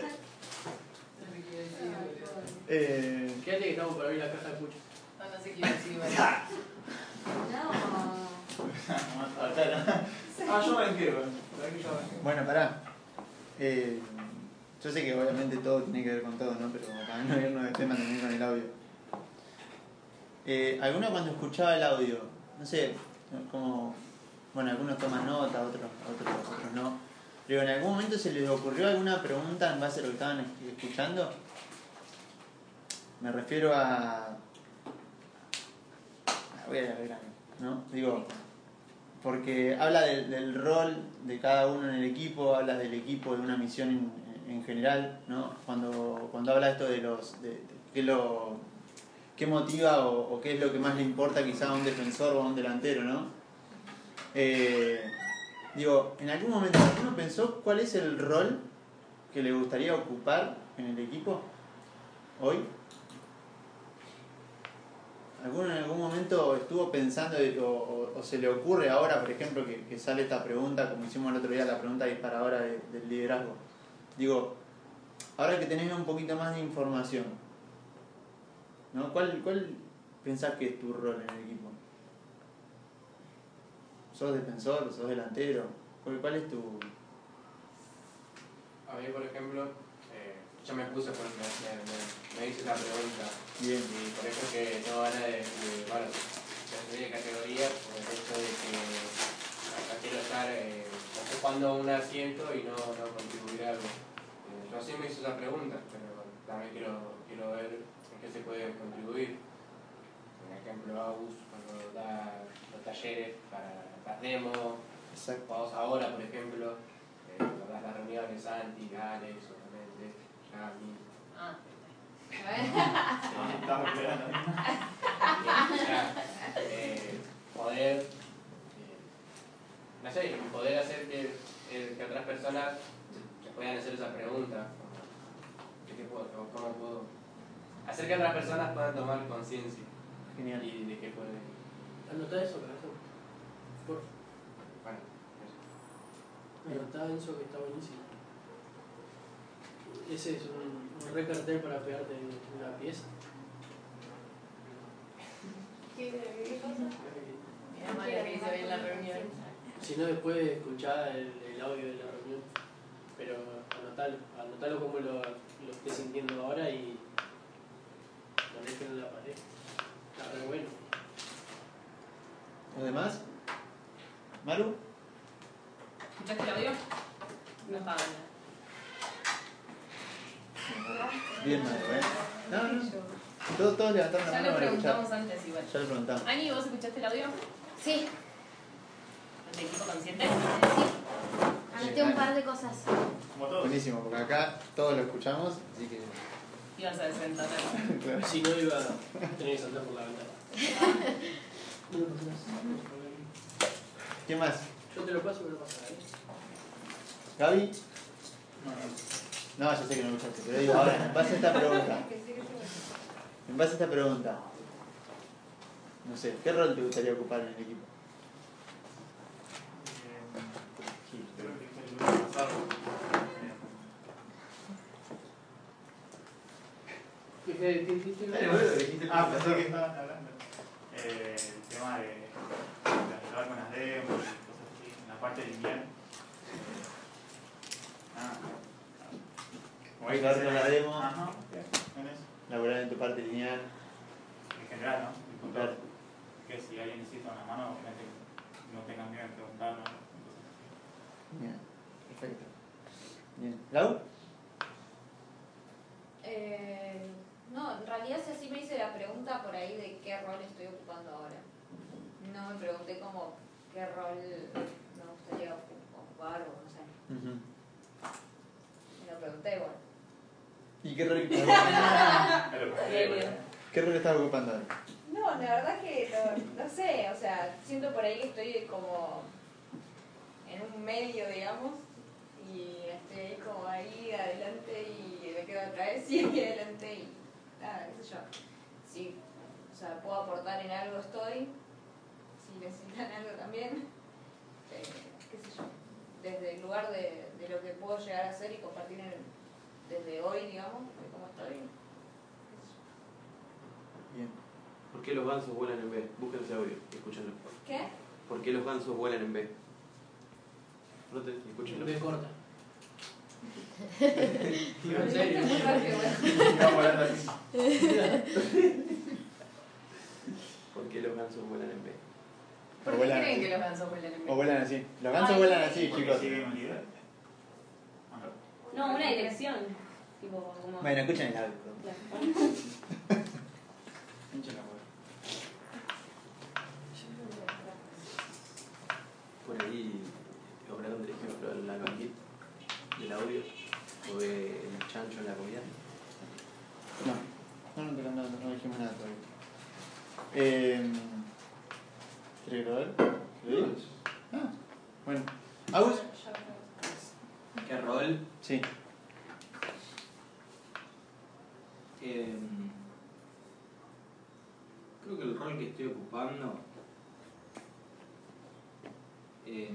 Eh, Quédate que estamos por abrir la caja de pucho. no, no sé qué iba a decir. No. Ah, yo me quiero. ¿Verdad que yo me bueno, pará. Eh, yo sé que obviamente todo tiene que ver con todo, ¿no? Pero para no irnos de tema también con el audio. Eh, ¿Alguno cuando escuchaba el audio, no sé, como, bueno, algunos toman nota, otros, otros, otros no, Pero en algún momento se les ocurrió alguna pregunta en base a lo que estaban escuchando. Me refiero a. Voy a grano, ¿no? Digo, porque habla del, rol de cada uno en el equipo, habla del equipo, de una misión en, en general, ¿no? Cuando, cuando habla esto de los. de, de lo. Qué motiva o, qué es lo que más le importa quizá a un defensor o a un delantero, ¿no? Eh, digo, en algún momento alguno pensó cuál es el rol que le gustaría ocupar en el equipo hoy. ¿Alguno en algún momento estuvo pensando o, se le ocurre ahora, por ejemplo, que, sale esta pregunta, como hicimos el otro día, la pregunta disparadora de- del liderazgo? Digo, ahora que tenés un poquito más de información, ¿no? ¿Cuál, ¿cuál pensás que es tu rol en el equipo? ¿Sos defensor? ¿Sos delantero? ¿Cuál, cuál es tu...? A mí, por ejemplo, eh, yo me puse, por, me, me, me- hice la pregunta. Bien. Y por eso que tengo ganas de, de bueno, de de categoría, por el hecho de que acá quiero estar eh, ocupando un asiento y no, no contribuir a algo. Eh, yo así me hice esa pregunta, pero también quiero, quiero ver qué se puede contribuir. Por ejemplo, Agus, cuando da los talleres para las demos, Exacto. vamos ahora, por ejemplo, eh, cuando das las reuniones, Santi, Alex, obviamente, Yami. Ah, *laughs* sea, eh, poder, eh, no sé, poder hacer que, eh, que otras personas se puedan hacer esa pregunta. como, ¿de qué puedo, ¿Cómo puedo? Hacer que otras personas puedan tomar conciencia Genial. y de qué pueden. Anotá eso, corazón. Por Bueno, Anotá eso que está buenísimo. Ese es un, un re cartel para pegarte en una pieza. ¿Qué cosa? Mira, María, que hizo bien la reunión. Si no, después escuchá el, el audio de la reunión. Pero anotalo, anotalo como lo, lo estés sintiendo ahora y ponéselo en la pared. Está re bueno. ¿Los demás? ¿Maru? ¿Escuchaste el audio? No estaba bien. Bien, Maru, ¿eh? No, no. Todos, todos levantaron la Ya mano lo para escuchar. preguntamos antes igual. Ya lo preguntamos. Ani, ¿vos escuchaste el audio? Sí, ¿De equipo consciente? anoté un par de cosas. Como todos. Buenísimo, porque acá todos lo escuchamos, así que... A *laughs* claro. Si no, iba a tener que saltar por la ventana. ¿Quién más? Yo te lo paso, me lo pasaré. ¿Gaby? No, no. No, yo sé que no escuchaste, pero digo, ahora, en base a esta pregunta, *laughs* en base a esta pregunta, no sé, ¿qué rol te gustaría ocupar en el equipo? Eh, creo que fue el lunes pasado. Eh, Ah, pensé que estaban hablando. Eh, el tema de, ayudar con las demos y cosas así, en la parte lineal. Ah, como hay que Ayudar con la demo. Ajá. Laborar en tu parte lineal. En general, ¿no? Claro. que si alguien necesita una mano, obviamente no tengan miedo en preguntarnos. cosas así. Bien, perfecto. Bien. ¿Lau? Eh, no, en realidad sí así me hice la pregunta por ahí de qué rol estoy ocupando ahora. No me pregunté como qué rol me gustaría ocu- ocupar o no sé. Ujú. Me lo pregunté, bueno. ¿Y qué rol, *laughs* qué rol estás ocupando ahora? No, la verdad que no, no sé, o sea, siento por ahí que estoy como en un medio, digamos, y estoy ahí como ahí adelante y me quedo atrás *laughs* y aquí adelante y nada, qué sé yo. Si, o sea, puedo aportar en algo estoy, si necesitan algo también, eh, qué sé yo, desde el lugar de, de lo que puedo llegar a hacer y compartir en- desde hoy, digamos, de cómo estoy. Bien. ¿Por qué los gansos vuelan en B? Busquen ese audio escúchenlo. ¿Qué? ¿Por qué los gansos vuelan en B? Noten y escúchenlo. Me corta. En serio. ¿Por qué los gansos vuelan en B? ¿Por O qué vuelan creen así. que los gansos vuelan en O B? vuelan así. Los gansos Ay, vuelan sí. así, Porque chicos. siguen. No, una dirección. Tipo, como. Bueno, escuchen el audio. Claro. Por ahí, operador de ejemplo, la albañil del audio, o el chancho en la comida. No, no, no, no, no, no dijimos nada todavía. Eh, ¿Quieres grabar? ¿Querés? Ah, bueno. ¿Agus? ¿Qué rol? Sí. Eh, creo que el rol que estoy ocupando eh,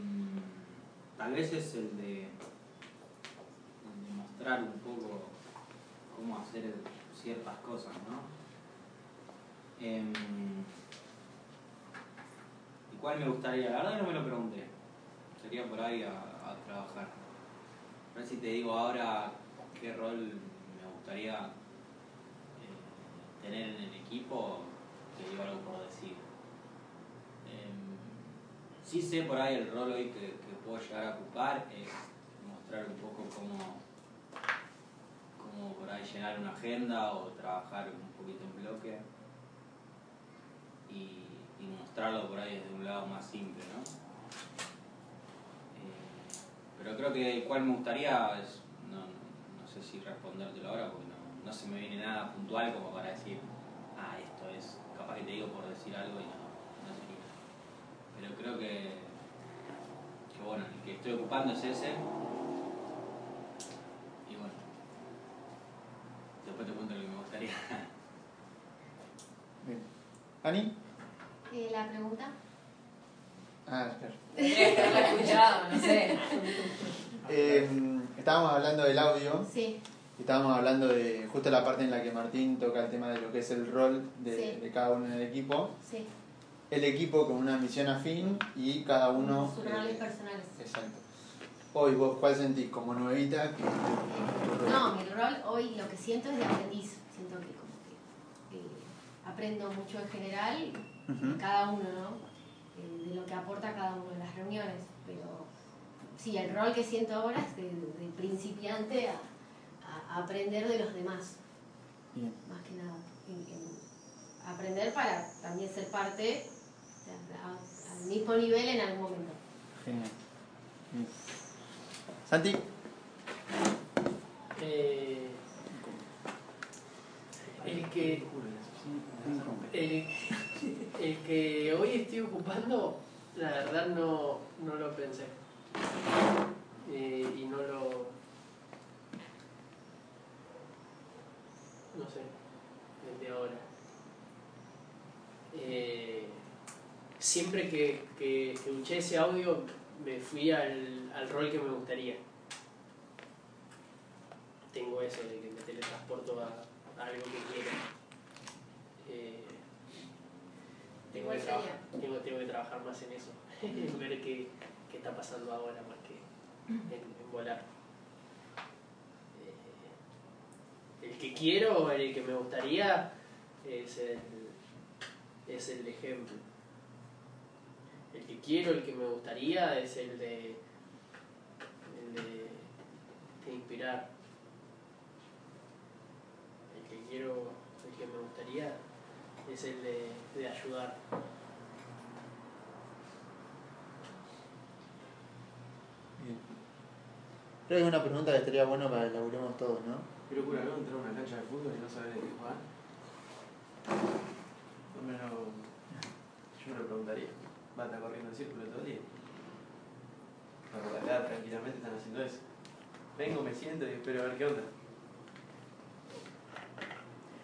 tal vez es el el de mostrar un poco cómo hacer ciertas cosas, ¿no? Eh, ¿Y cuál me gustaría? La verdad no me lo pregunté. Sería por ahí a, trabajar. A ver si te digo ahora qué rol me gustaría eh, tener en el equipo, te digo algo por decir. Em, sí sé por ahí el rol hoy que, que puedo llegar a ocupar es mostrar un poco cómo, cómo por ahí llenar una agenda o trabajar un poquito en bloque y, mostrarlo por ahí desde un lado más simple, ¿no? Eh, pero creo que cuál me gustaría es, no, sé si respondértelo ahora porque no, se me viene nada puntual como para decir, ah, esto es, capaz que te digo por decir algo y no, no sería. Pero creo que bueno, el que estoy ocupando es ese. Y bueno, después te cuento lo que me gustaría. *laughs* Bien. ¿Ani? Eh, la pregunta. Ah, que haberla escuchado, no sé. Eh, estábamos hablando del audio Sí, estábamos hablando de justo la parte en la que Martín toca el tema de lo que es el rol de, Sí. de cada uno en el equipo. sí. El equipo con una misión afín y cada uno. Sus eh, roles personales. Exacto. Hoy vos, ¿cuál sentís como nuevita? que- No, mi rol hoy lo que siento es de aprendiz. Siento que como que eh, aprendo mucho en general, Ujú. cada uno, ¿no? Eh, de lo que aporta cada uno en las reuniones. Pero sí, el rol que siento ahora es de, de principiante a, a aprender de los demás, Bien. más que nada. En- en aprender para también ser parte o sea, a- al mismo nivel en algún momento. Genial. Bien. Santi. Eh, el que el, el que hoy estoy ocupando, la verdad no, no lo pensé. Eh, y no lo. No sé, desde ahora. Eh, siempre que, que escuché ese audio, me fui al, al rol que me gustaría. Tengo eso de que me teletransporto a, a algo que quiero. Eh, tengo, ¿Cuál que trabajar, tengo, tengo que trabajar más en eso, *laughs* en ver qué, qué está pasando ahora más que en, en volar. Eh, el que quiero o el que me gustaría es el, es el ejemplo. El que quiero, el que me gustaría es el de, el de, de inspirar. El que quiero, el que me gustaría es el de, de ayudar. Bien. Creo que es una pregunta que estaría bueno para que laburemos todos, ¿no? Qué locura, ¿no? Entrar a una cancha de fútbol y no saber de qué jugar. No me lo- Yo me lo preguntaría. Va a estar corriendo en círculo todo el día. Pero por acá tranquilamente están haciendo eso. Vengo, me siento y espero a ver qué onda.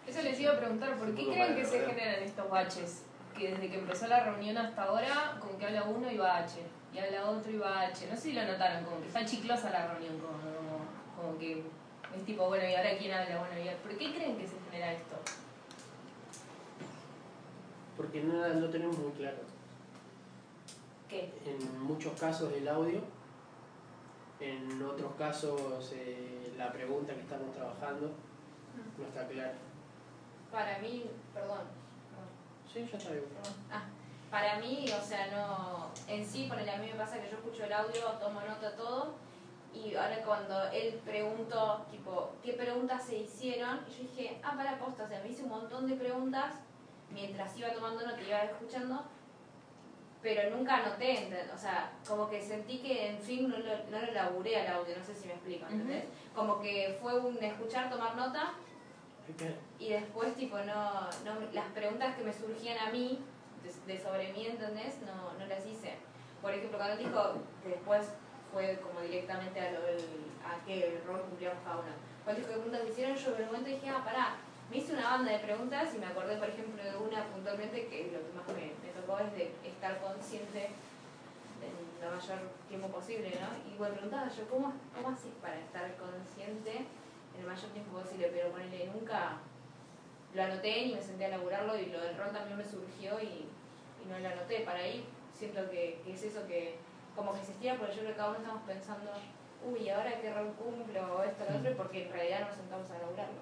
Eso les iba a preguntar, ¿por qué creen que se generan estos baches? Que desde que empezó la reunión hasta ahora, como que habla uno y va H, y habla otro y va H. No sé si lo notaron, como que está chiclosa la reunión, como, como, como que es tipo, bueno, ¿y ahora quién habla? Bueno, ¿y ahora- ¿por qué creen que se genera esto? Porque no, no tenemos muy claro. ¿Qué? En muchos casos el audio, en otros casos eh, la pregunta que estamos trabajando no está clara. Para mí, perdón, Sí, ya está bien. Ah, para mí, o sea, no. En sí, ponele, a mí me pasa que yo escucho el audio, tomo nota todo Y ahora cuando él preguntó, tipo, ¿qué preguntas se hicieron? Y yo dije, ah, para posta, o sea, me hice un montón de preguntas mientras iba tomando nota, iba escuchando, pero nunca anoté, o sea, como que sentí que en fin no lo, no lo laburé al audio, no sé si me explico, ¿entendés? Como que fue un escuchar, tomar nota, y después tipo no, no las preguntas que me surgían a mí de, de sobre mí ¿entendés? No, no las hice. Por ejemplo cuando dijo que después fue como directamente a, lo, del- a qué rol cumplíamos cada uno cuando dijo qué preguntas hicieron yo en un momento dije ah pará me hice una banda de preguntas y me acordé por ejemplo de una puntualmente que lo que más me, me tocó es de estar consciente en lo mayor tiempo posible ¿no? y me preguntaba yo ¿cómo, cómo haces para estar consciente en el mayor tiempo posible, pero ponele, nunca lo anoté ni me senté a laburarlo y lo del rol también me surgió y, y no lo anoté. Para ahí siento que, que es eso que como que se estira porque yo creo que cada uno estamos pensando, uy, ¿ahora qué rol cumplo? o esto, lo otro, porque en realidad no nos sentamos a laburarlo.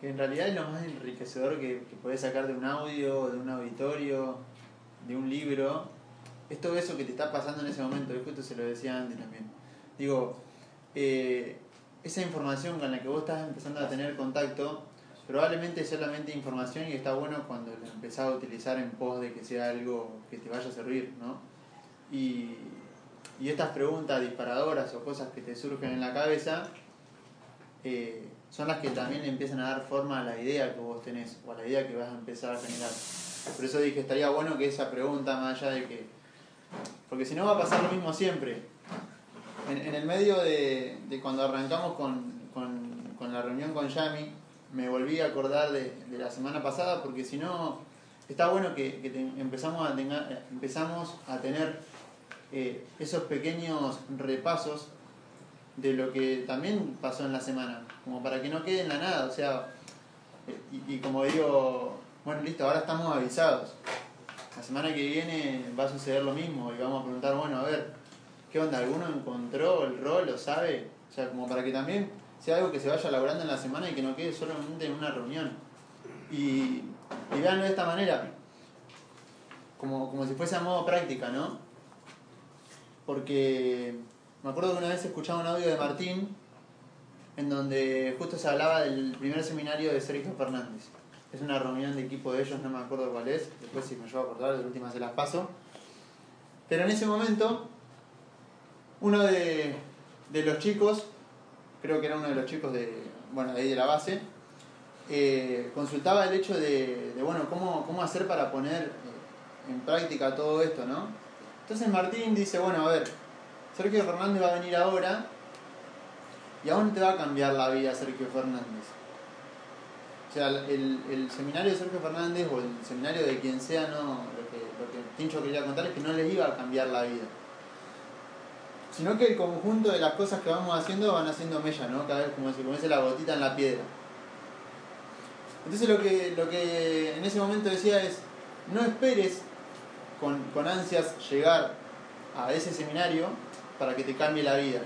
Que en realidad es lo más enriquecedor que, que podés sacar de un audio, de un auditorio, de un libro, es todo eso que te está pasando en ese momento, y justo se lo decía antes también. Digo, eh, esa información con la que vos estás empezando a tener contacto, probablemente es solamente información y está bueno cuando la empezás a utilizar en pos de que sea algo que te vaya a servir, ¿no? Y, y estas preguntas disparadoras o cosas que te surgen en la cabeza, eh, son las que también le empiezan a dar forma a la idea que vos tenés o a la idea que vas a empezar a generar. Por eso dije, estaría bueno que esa pregunta, más allá de que... Porque si no va a pasar lo mismo siempre. En, en el medio de, de cuando arrancamos con, con, con la reunión con Yami, me volví a acordar de, de la semana pasada porque si no, está bueno que, empezamos, a tenga- empezamos a tener eh, esos pequeños repasos de lo que también pasó en la semana, como para que no quede en la nada, o sea, eh, y como digo, bueno, listo, ahora estamos avisados. La semana que viene va a suceder lo mismo y vamos a preguntar, bueno, a ver, ¿qué onda? ¿Alguno encontró el rol? ¿Lo sabe? O sea, como para que también sea algo que se vaya elaborando en la semana y que no quede solamente en una reunión. Y, y veanlo de esta manera, como, como si fuese a modo práctica, ¿no? Porque me acuerdo que una vez escuchaba un audio de Martín en donde justo se hablaba del primer seminario de Sergio Fernández. Es una reunión de equipo de ellos, no me acuerdo cuál es, después si me llevo a acordar, de última se las paso. Pero en ese momento, uno de, los chicos, creo que era uno de los chicos de, bueno, de ahí de la base, eh, consultaba el hecho de, de, bueno, cómo, cómo hacer para poner eh, en práctica todo esto, ¿no? Entonces Martín dice, bueno, a ver, Sergio Fernández va a venir ahora y aún te va a cambiar la vida Sergio Fernández. O sea, el, el seminario de Sergio Fernández o el seminario de quien sea, no, lo que, lo que Tincho quería contar es que no les iba a cambiar la vida. Sino que el conjunto de las cosas que vamos haciendo van haciendo mella, ¿no? Cada vez como si comience la gotita en la piedra. Entonces lo que, lo que en ese momento decía es, no esperes con, con ansias llegar a ese seminario para que te cambie la vida.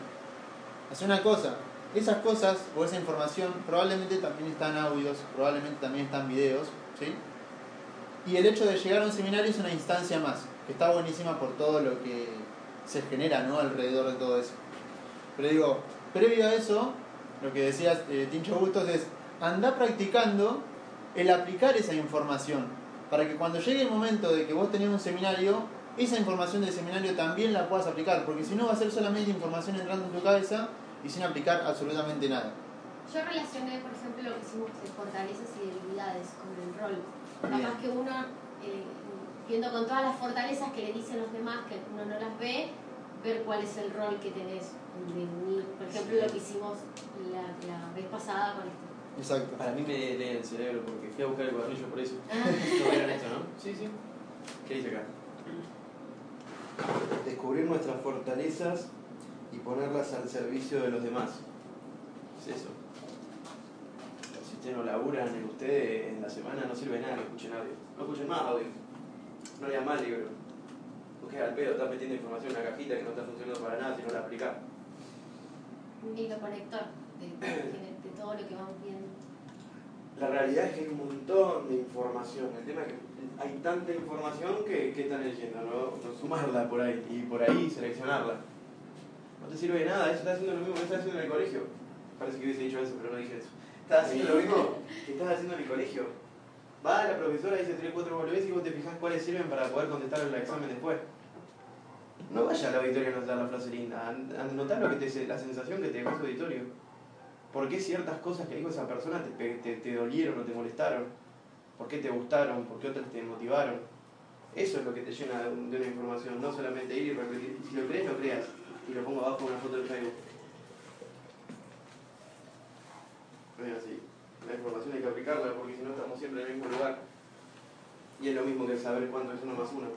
Haz una cosa, esas cosas o esa información probablemente también están audios, probablemente también están videos, ¿sí? Y el hecho de llegar a un seminario es una instancia más, que está buenísima por todo lo que se genera ¿no? alrededor de todo eso. Pero digo, previo a eso, lo que decías eh, Tincho Bustos es, anda practicando el aplicar esa información, para que cuando llegue el momento de que vos tenés un seminario, esa información del seminario también la puedas aplicar, porque si no va a ser solamente información entrando en tu cabeza y sin aplicar absolutamente nada. Yo relacioné, por ejemplo, lo que hicimos de fortalezas y debilidades con el rol. Capaz que uno, eh, viendo con todas las fortalezas que le dicen los demás, que uno no las ve, ver cuál es el rol que tenés. Por ejemplo, lo que hicimos la, la vez pasada con esto. Exacto. Para mí me lee el cerebro porque fui a buscar el cuadernillo por eso. Ah. *laughs* ¿No vieron esto, no? Sí, sí. ¿Qué dice acá? Descubrir nuestras fortalezas y ponerlas al servicio de los demás. Es eso. Si ustedes no laburan en ustedes en la semana, no sirve nada que escuchen audio. No escuchen más audio. No lean más libro. Porque al pedo estás metiendo información en una cajita que no está funcionando para nada si no la aplicás. Un hilo conector de, de- de todo lo que vamos viendo. La realidad es que hay un montón de información. El tema es que hay tanta información que, que están leyendo, ¿no? No sumarla por ahí y por ahí seleccionarla. No te sirve de nada, eso estás haciendo lo mismo que estás haciendo en el colegio. Parece que hubiese dicho eso, pero no dije eso. Estás haciendo lo mismo que estás haciendo en el colegio. Va la profesora, dice 3, 4 boludeces y vos te fijas cuáles sirven para poder contestar el examen después. No vaya al auditorio a anotar la frase linda, anotar lo que te, la sensación que te dejó ese auditorio. ¿Por qué ciertas cosas que dijo esa persona te, te, te dolieron o te molestaron? ¿Por qué te gustaron? ¿Por qué otras te motivaron? Eso es lo que te llena de, una información, no solamente ir y repetir. Si lo crees, lo creas. Y lo pongo abajo una foto de Facebook. Es así. La información hay que aplicarla porque si no estamos siempre en el mismo lugar. Y es lo mismo que saber cuánto es uno más uno.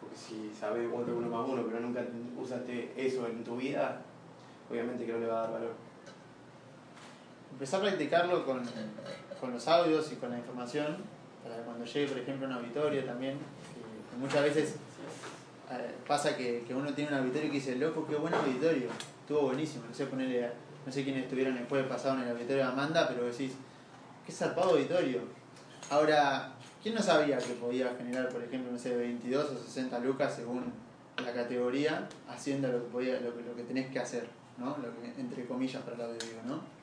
Porque si sabes cuánto es uno más uno, pero nunca usaste eso en tu vida, obviamente que no le va a dar valor. Empezar a practicarlo con, con los audios y con la información, para cuando llegue, por ejemplo, a un auditorio también, que muchas veces pasa que, que, uno tiene un auditorio que dice, loco, qué buen auditorio, estuvo buenísimo, no sé ponerle, no sé quiénes estuvieron el jueves en el auditorio de Amanda, pero decís, qué zarpado auditorio. Ahora, ¿quién no sabía que podía generar, por ejemplo, no sé, 22 o 60 lucas según la categoría, haciendo lo que, podía, lo, lo que tenés que hacer, ¿no? Lo que, entre comillas para el audio, ¿no?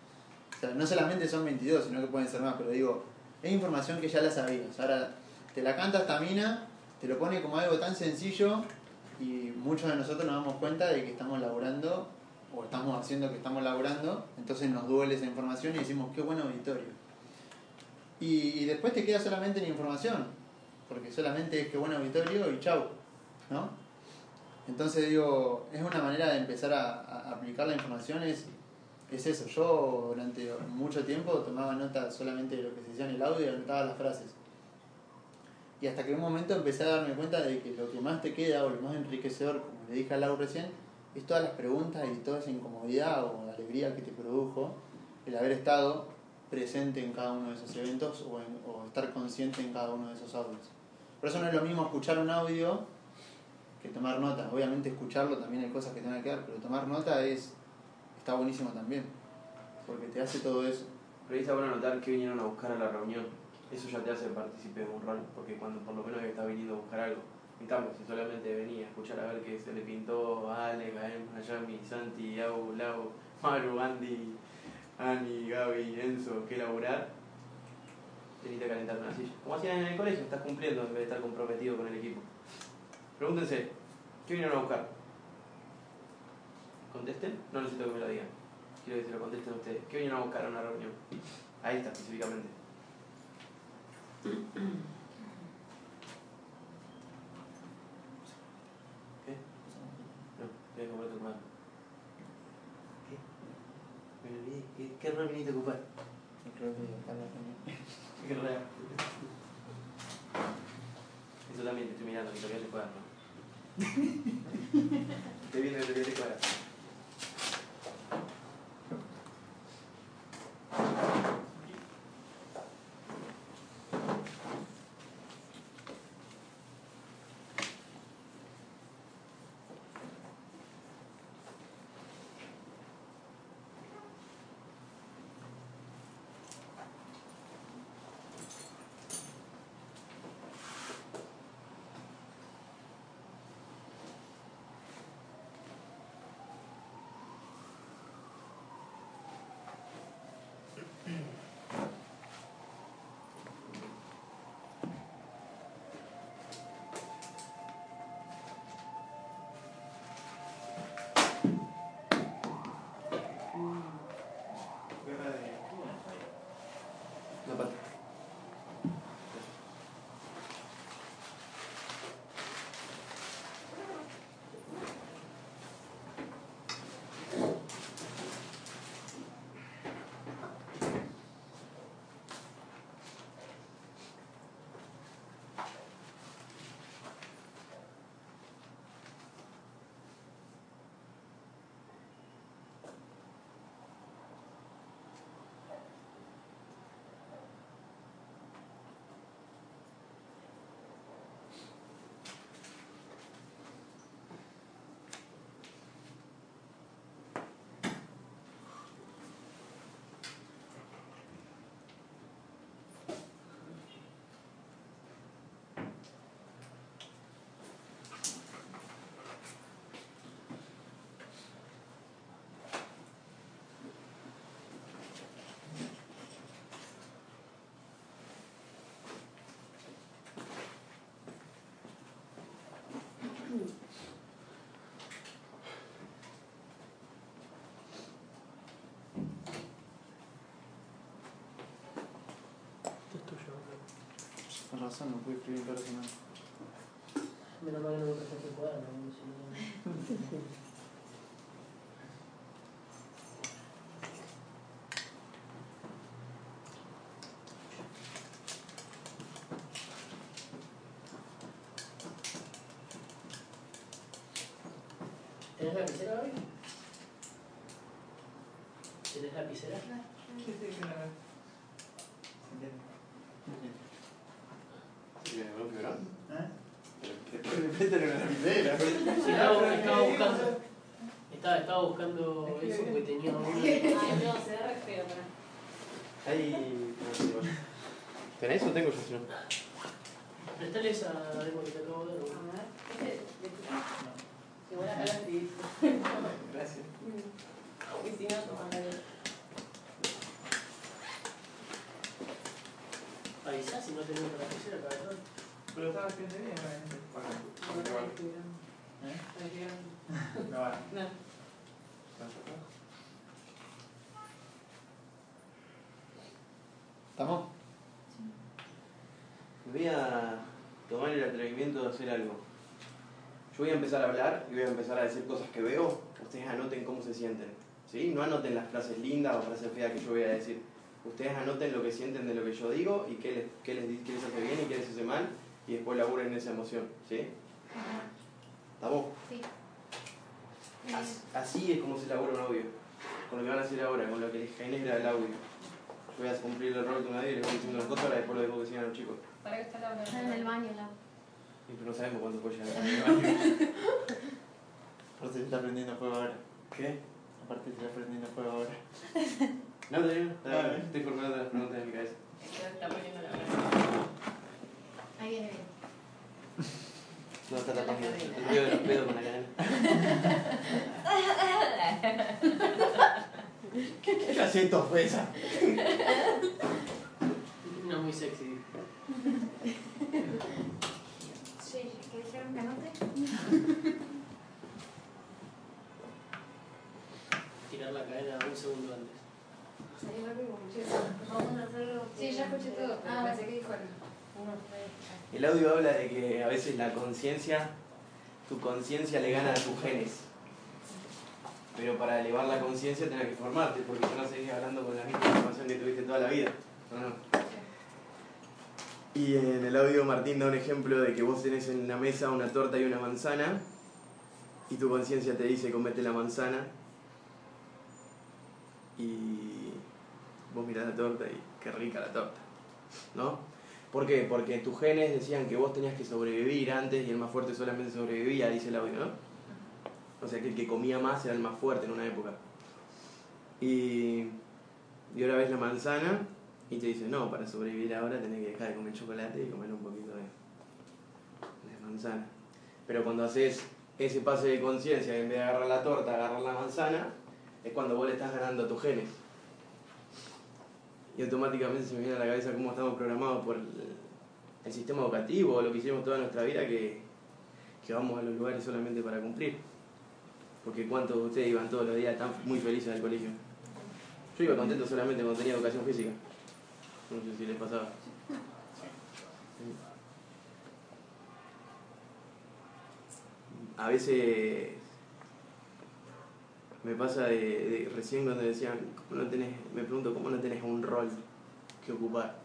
no solamente son 22, sino que pueden ser más, pero digo, es información que ya la sabías. Ahora te la canta esta mina, te lo pone como algo tan sencillo y muchos de nosotros nos damos cuenta de que estamos laburando o estamos haciendo que estamos laburando, entonces nos duele esa información y decimos, qué buen auditorio. Y, y después te queda solamente la información, porque solamente es qué buen auditorio y chau, ¿no? Entonces digo, es una manera de empezar a, a aplicar la información, es es eso, yo durante mucho tiempo tomaba nota solamente de lo que se decía en el audio y anotaba las frases. Y hasta que un momento empecé a darme cuenta de que lo que más te queda o lo más enriquecedor, como le dije a Lau recién, es todas las preguntas y toda esa incomodidad o alegría que te produjo el haber estado presente en cada uno de esos eventos o, estar consciente en cada uno de esos audios. Por eso no es lo mismo escuchar un audio que tomar nota. Obviamente escucharlo también hay cosas que te van a pero tomar nota es está buenísimo también, porque te hace todo eso. Pero ahí está bueno notar que vinieron a buscar a la reunión. Eso ya te hace partícipe de un rol, porque cuando por lo menos está viniendo a buscar algo. En si solamente venía a escuchar a ver qué se le pintó a Ale, Gaem, Ayami, Santi, Au, Lau, Maru, Andy, Ani, Gaby, Enzo, que elaborar, tenés que calentar una silla. Como hacían en el colegio, estás cumpliendo en vez de estar comprometido con el equipo. Pregúntense, ¿qué vinieron a buscar? contesten, no necesito que me lo digan. Quiero que se lo contesten ustedes. ¿Qué vinieron a buscar a una reunión? Ahí está, específicamente. ¿Qué? No, voy a comer tu mano. ¿Qué? Me olvidé. ¿Qué, qué rol viniste a ocupar? Creo que reunión. *laughs* ¿Qué rol? Eso también te estoy mirando, que te viendo que todavía te. *laughs* Con razón, no pude escribir toda la semana. Menos mal que no me prestaste el cuaderno. ¿Tenés lapicera hoy? ¿Tenés lapicera? Sí, estaba, estaba buscando. Estaba, estaba buscando eso porque tenía uno. Ay, no, se ve re feo, pero. Ahí. ¿Tenés o tengo yo? si no? Prestale esa demo que te acabo de dar. A ver, este de tu Igual acá la escribí. Gracias. Y si no, toma la de. Avisá si no tenemos la lapicera para atrás. Pero estaba escribiendo bien, obviamente. No, no, escribieron. ¿Eh? No escribieron. No vale. No. ¿Estamos? Voy a tomar el atrevimiento de hacer algo. Yo voy a empezar a hablar y voy a empezar a decir cosas que veo. Ustedes anoten cómo se sienten. ¿sí? No anoten las frases lindas o frases feas que yo voy a decir. Ustedes anoten lo que sienten de lo que yo digo y qué les, qué les, qué les hace bien y qué les hace mal. Y después laburen esa emoción. ¿sí? ¿Estamos? Sí. Así, así es como se elabora un audio. Con lo que van a hacer ahora, con lo que les genera el audio. Yo voy a cumplir el rol de un audio y les voy diciendo las cosas, ahora después lo dejo que sigan los chicos. ¿Para qué está la hora? Está en el baño, la. Pero no sabemos cuándo puede llegar. Aparte se está prendiendo fuego ahora. ¿Qué? Aparte se está prendiendo fuego ahora. No. Todavía no. Estoy formulando las preguntas en mi cabeza. Está poniendo la hora. Ahí viene bien. No, está tapando el ruido de los pedos con la cadena. ¿Qué acento fue esa? No muy sexy. *laughs* *laughs* Tirar la cadena un segundo antes. Sí, ya escuché todo, Ah, pensé que dijo algo. El audio habla de que a veces la conciencia, tu conciencia le gana a tus genes. Pero para elevar la conciencia tenés que formarte, porque si no seguís hablando con la misma información que tuviste toda la vida. ¿o no? Y en el audio Martín da un ejemplo de que vos tenés en la mesa una torta y una manzana, y tu conciencia te dice comete la manzana, y vos mirás la torta y qué rica la torta, ¿no? ¿Por qué? Porque tus genes decían que vos tenías que sobrevivir antes y el más fuerte solamente sobrevivía, dice el audio, ¿no? O sea que el que comía más era el más fuerte en una época. Y, y ahora ves la manzana y te dice, no, para sobrevivir ahora tenés que dejar de comer chocolate y comer un poquito de, manzana. Pero cuando haces ese pase de conciencia, en vez de agarrar la torta, agarrar la manzana, es cuando vos le estás ganando a tus genes. Y automáticamente se me viene a la cabeza cómo estamos programados por el, sistema educativo, lo que hicimos toda nuestra vida, que, que vamos a los lugares solamente para cumplir. Porque cuántos de ustedes iban todos los días tan muy felices al colegio. Yo iba contento solamente cuando tenía educación física. No sé si les pasaba. A veces me pasa de, recién cuando decían, ¿cómo no tenés, me pregunto, ¿cómo no tenés un rol que ocupar?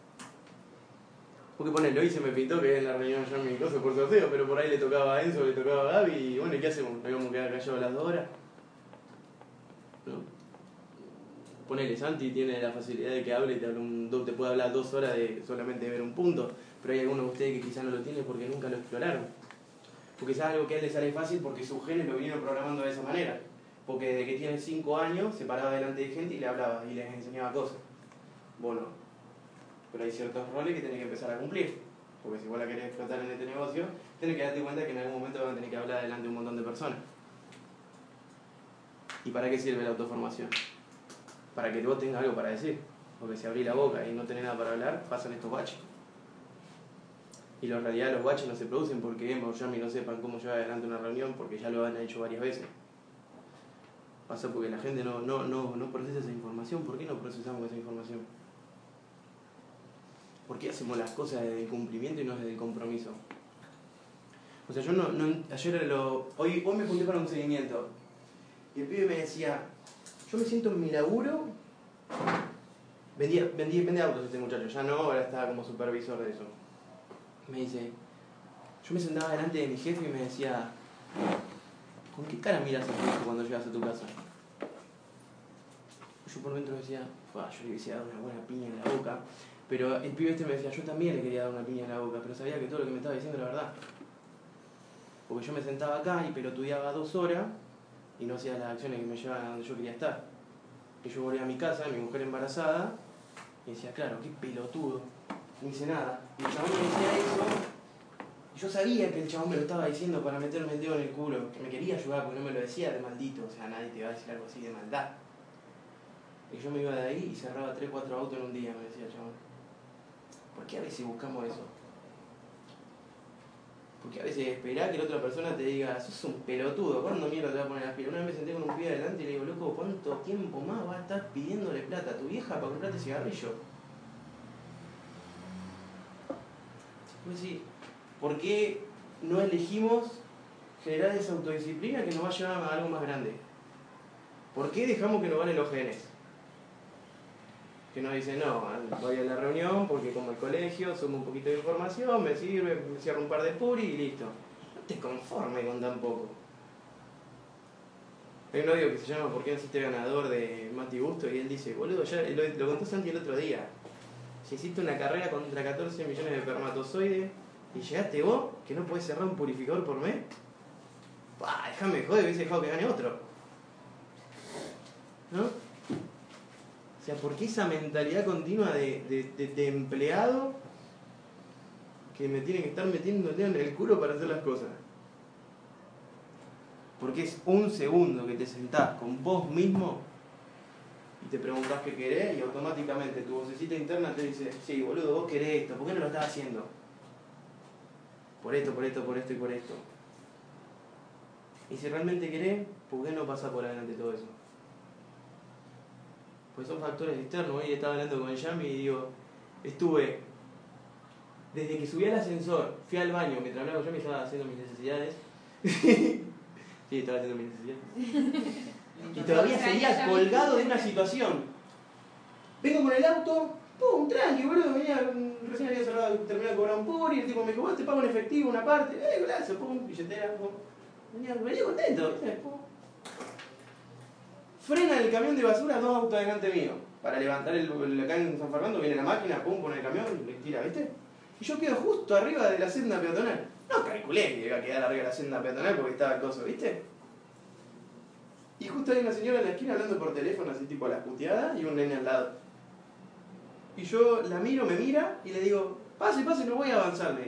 Porque ponele, hoy se me pintó que en la reunión ya mi cosa por sorteo, pero por ahí le tocaba a Enzo, le tocaba a Gaby, y bueno, ¿y ¿qué hacemos? ¿Nos íbamos a callados las dos horas? ¿No? Ponele, Santi tiene la facilidad de que hable y te, hable un, te puede hablar dos horas de solamente ver un punto, pero hay algunos de ustedes que quizás no lo tienen porque nunca lo exploraron. Porque es algo que a él le sale fácil porque sus genes lo vinieron programando de esa manera. Porque desde que tiene 5 años se paraba delante de gente y le hablaba y les enseñaba cosas. Bueno, pero hay ciertos roles que tenés que empezar a cumplir. Porque si vos la querés explotar en este negocio, tenés que darte cuenta que en algún momento van a tener que hablar delante de un montón de personas. ¿Y para qué sirve la autoformación? Para que vos tengas algo para decir. Porque si abrís la boca y no tenés nada para hablar, pasan estos baches. Y en realidad los baches no se producen porque Emma o Yami no sepan cómo llevar adelante una reunión porque ya lo han hecho varias veces. Pasa porque la gente no, no, no, no procesa esa información. ¿Por qué no procesamos esa información? ¿Por qué hacemos las cosas desde el cumplimiento y no desde el compromiso? O sea, yo no, no ayer lo, hoy, hoy me junté para un seguimiento y el pibe me decía, yo me siento en mi laburo, vendía, vendía, vende autos este muchacho, ya no, ahora está como supervisor de eso. Me dice, yo me sentaba delante de mi jefe y me decía, ¿con qué cara miras a tu hijo cuando llegas a tu casa? Yo por dentro decía, "Fua, yo le quisiera dar una buena piña en la boca, pero el pibe este me decía, yo también le quería dar una piña en la boca, pero sabía que todo lo que me estaba diciendo era verdad. Porque yo me sentaba acá y pelotudeaba dos horas y no hacía las acciones que me llevaban a donde yo quería estar. Y yo volvía a mi casa, mi mujer embarazada, y decía, claro, qué pelotudo, no hice nada. Y el chabón me decía eso, y yo sabía que el chabón me lo estaba diciendo para meterme el dedo en el culo, que me quería ayudar porque no me lo decía de maldito, o sea, nadie te va a decir algo así de maldad. Y yo me iba de ahí y cerraba 3, 4 autos en un día, me decía el chabón. ¿Por qué a veces buscamos eso? Porque a veces esperar que la otra persona te diga, sos un pelotudo, ¿cuándo mierda te va a poner las pilas? Una vez me senté con un pibe adelante y le digo, loco, ¿cuánto tiempo más vas a estar pidiéndole plata a tu vieja para comprarte cigarrillo? Pues sí, ¿por qué no elegimos generar esa autodisciplina que nos va a llevar a algo más grande? ¿Por qué dejamos que nos ganen los genes? Que nos dicen, no, voy a la reunión porque como el colegio, sumo un poquito de información, me sirve, me cierro un par de puri y listo. No te conformes con tan poco. Hay un audio que se llama ¿Por qué naciste ganador? de Mati Busto y él dice, boludo, ya lo, lo contó Santi el otro día. Si hiciste una carrera contra 14 millones de espermatozoides y llegaste vos, que no podés cerrar un purificador por mes, bah, déjame joder, hubiese dejado que gane otro. ¿No? Sea, ¿por qué esa mentalidad continua de, de, de- de empleado que me tiene que estar metiendo el dedo en el culo para hacer las cosas? Porque es un segundo que te sentás con vos mismo y te preguntás qué querés y automáticamente tu vocecita interna te dice, sí, boludo, vos querés esto, ¿por qué no lo estás haciendo? Por esto, por esto, por esto y por esto. Y si realmente querés, ¿por qué no pasa por adelante todo eso? Pues son factores externos. Hoy estaba hablando con Yami y digo, estuve, desde que subí al ascensor, fui al baño, mientras hablaba con Yami estaba haciendo mis necesidades. *laughs* sí, estaba haciendo mis necesidades. *laughs* Y todavía seguía colgado de una situación. Vengo con el auto, pum, tranqui, boludo, venía, mm, recién había cerrado, terminado de cobrar un puri, el tipo me dijo, vos te pago en efectivo una parte, eh, gracias, pum, billetera, pum. Venía, venía contento, ¿viste? Pum. Frena el camión de basura dos autos delante mío. Para levantar el, el- acá en San Fernando viene la máquina, pum, pone el camión y le tira, ¿viste? Y yo quedo justo arriba de la senda peatonal. No calculé que iba a quedar arriba de la senda peatonal porque estaba el coso, ¿viste? Y justo hay una señora en la esquina hablando por teléfono, así tipo a la puteada, y un nene al lado. Y yo la miro, me mira y le digo, pase, pase, no voy a avanzarle.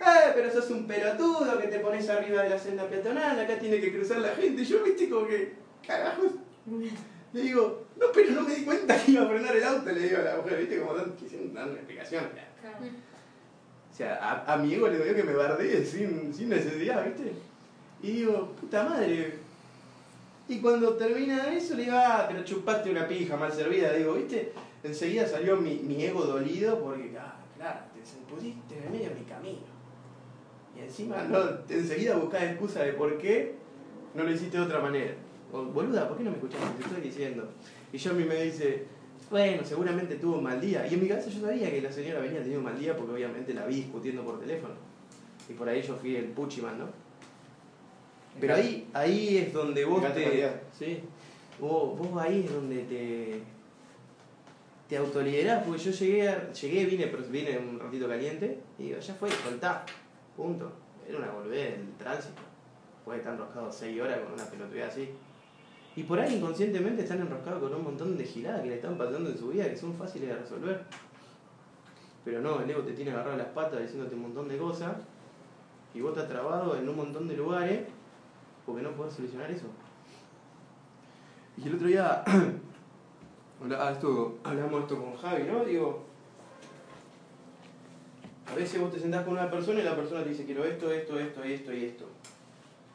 Eh, pero sos un pelotudo que te pones arriba de la senda peatonal, acá tiene que cruzar la gente. Y yo, viste, como que, carajos. Le digo, no, pero no me di cuenta que iba a frenar el auto, le digo a la mujer, viste, como dan, quisieron dar una explicación. O sea, a, a mi ego le digo que me bardee sin, sin necesidad, viste. Y digo, puta madre. Y cuando termina eso, le digo, ah, pero chupaste una pija mal servida, digo, viste. Enseguida salió mi, mi ego dolido porque, ah, claro, te pusiste en el medio de mi camino. Y encima no, enseguida buscás excusa de por qué no lo hiciste de otra manera. O, boluda, ¿por qué no me escuchaste? Te estoy diciendo. Y yo a mí me dice, bueno, seguramente tuvo un mal día. Y en mi cabeza yo sabía que la señora venía teniendo un mal día porque obviamente la vi discutiendo por teléfono. Y por ahí yo fui el puchiman, ¿no? Pero ahí, ahí es donde vos te... Sí. Vos, vos ahí es donde te... Te autoliderás, porque yo llegué, a- llegué vine, pero vine un ratito caliente, y digo, ya fue, soltá, punto. Era una volver del tránsito. Puede estar enroscado 6 horas con una pelotudez así. Y por ahí inconscientemente están enroscados con un montón de giladas que le están pasando en su vida que son fáciles de resolver. Pero no, el ego te tiene agarrado las patas diciéndote un montón de cosas y vos estás trabado en un montón de lugares porque no podés solucionar eso. Y el otro día *clears throat* ah, esto, hablamos esto con Javi, ¿no? Digo, a veces vos te sentás con una persona y la persona te dice quiero esto, esto, esto, esto y esto.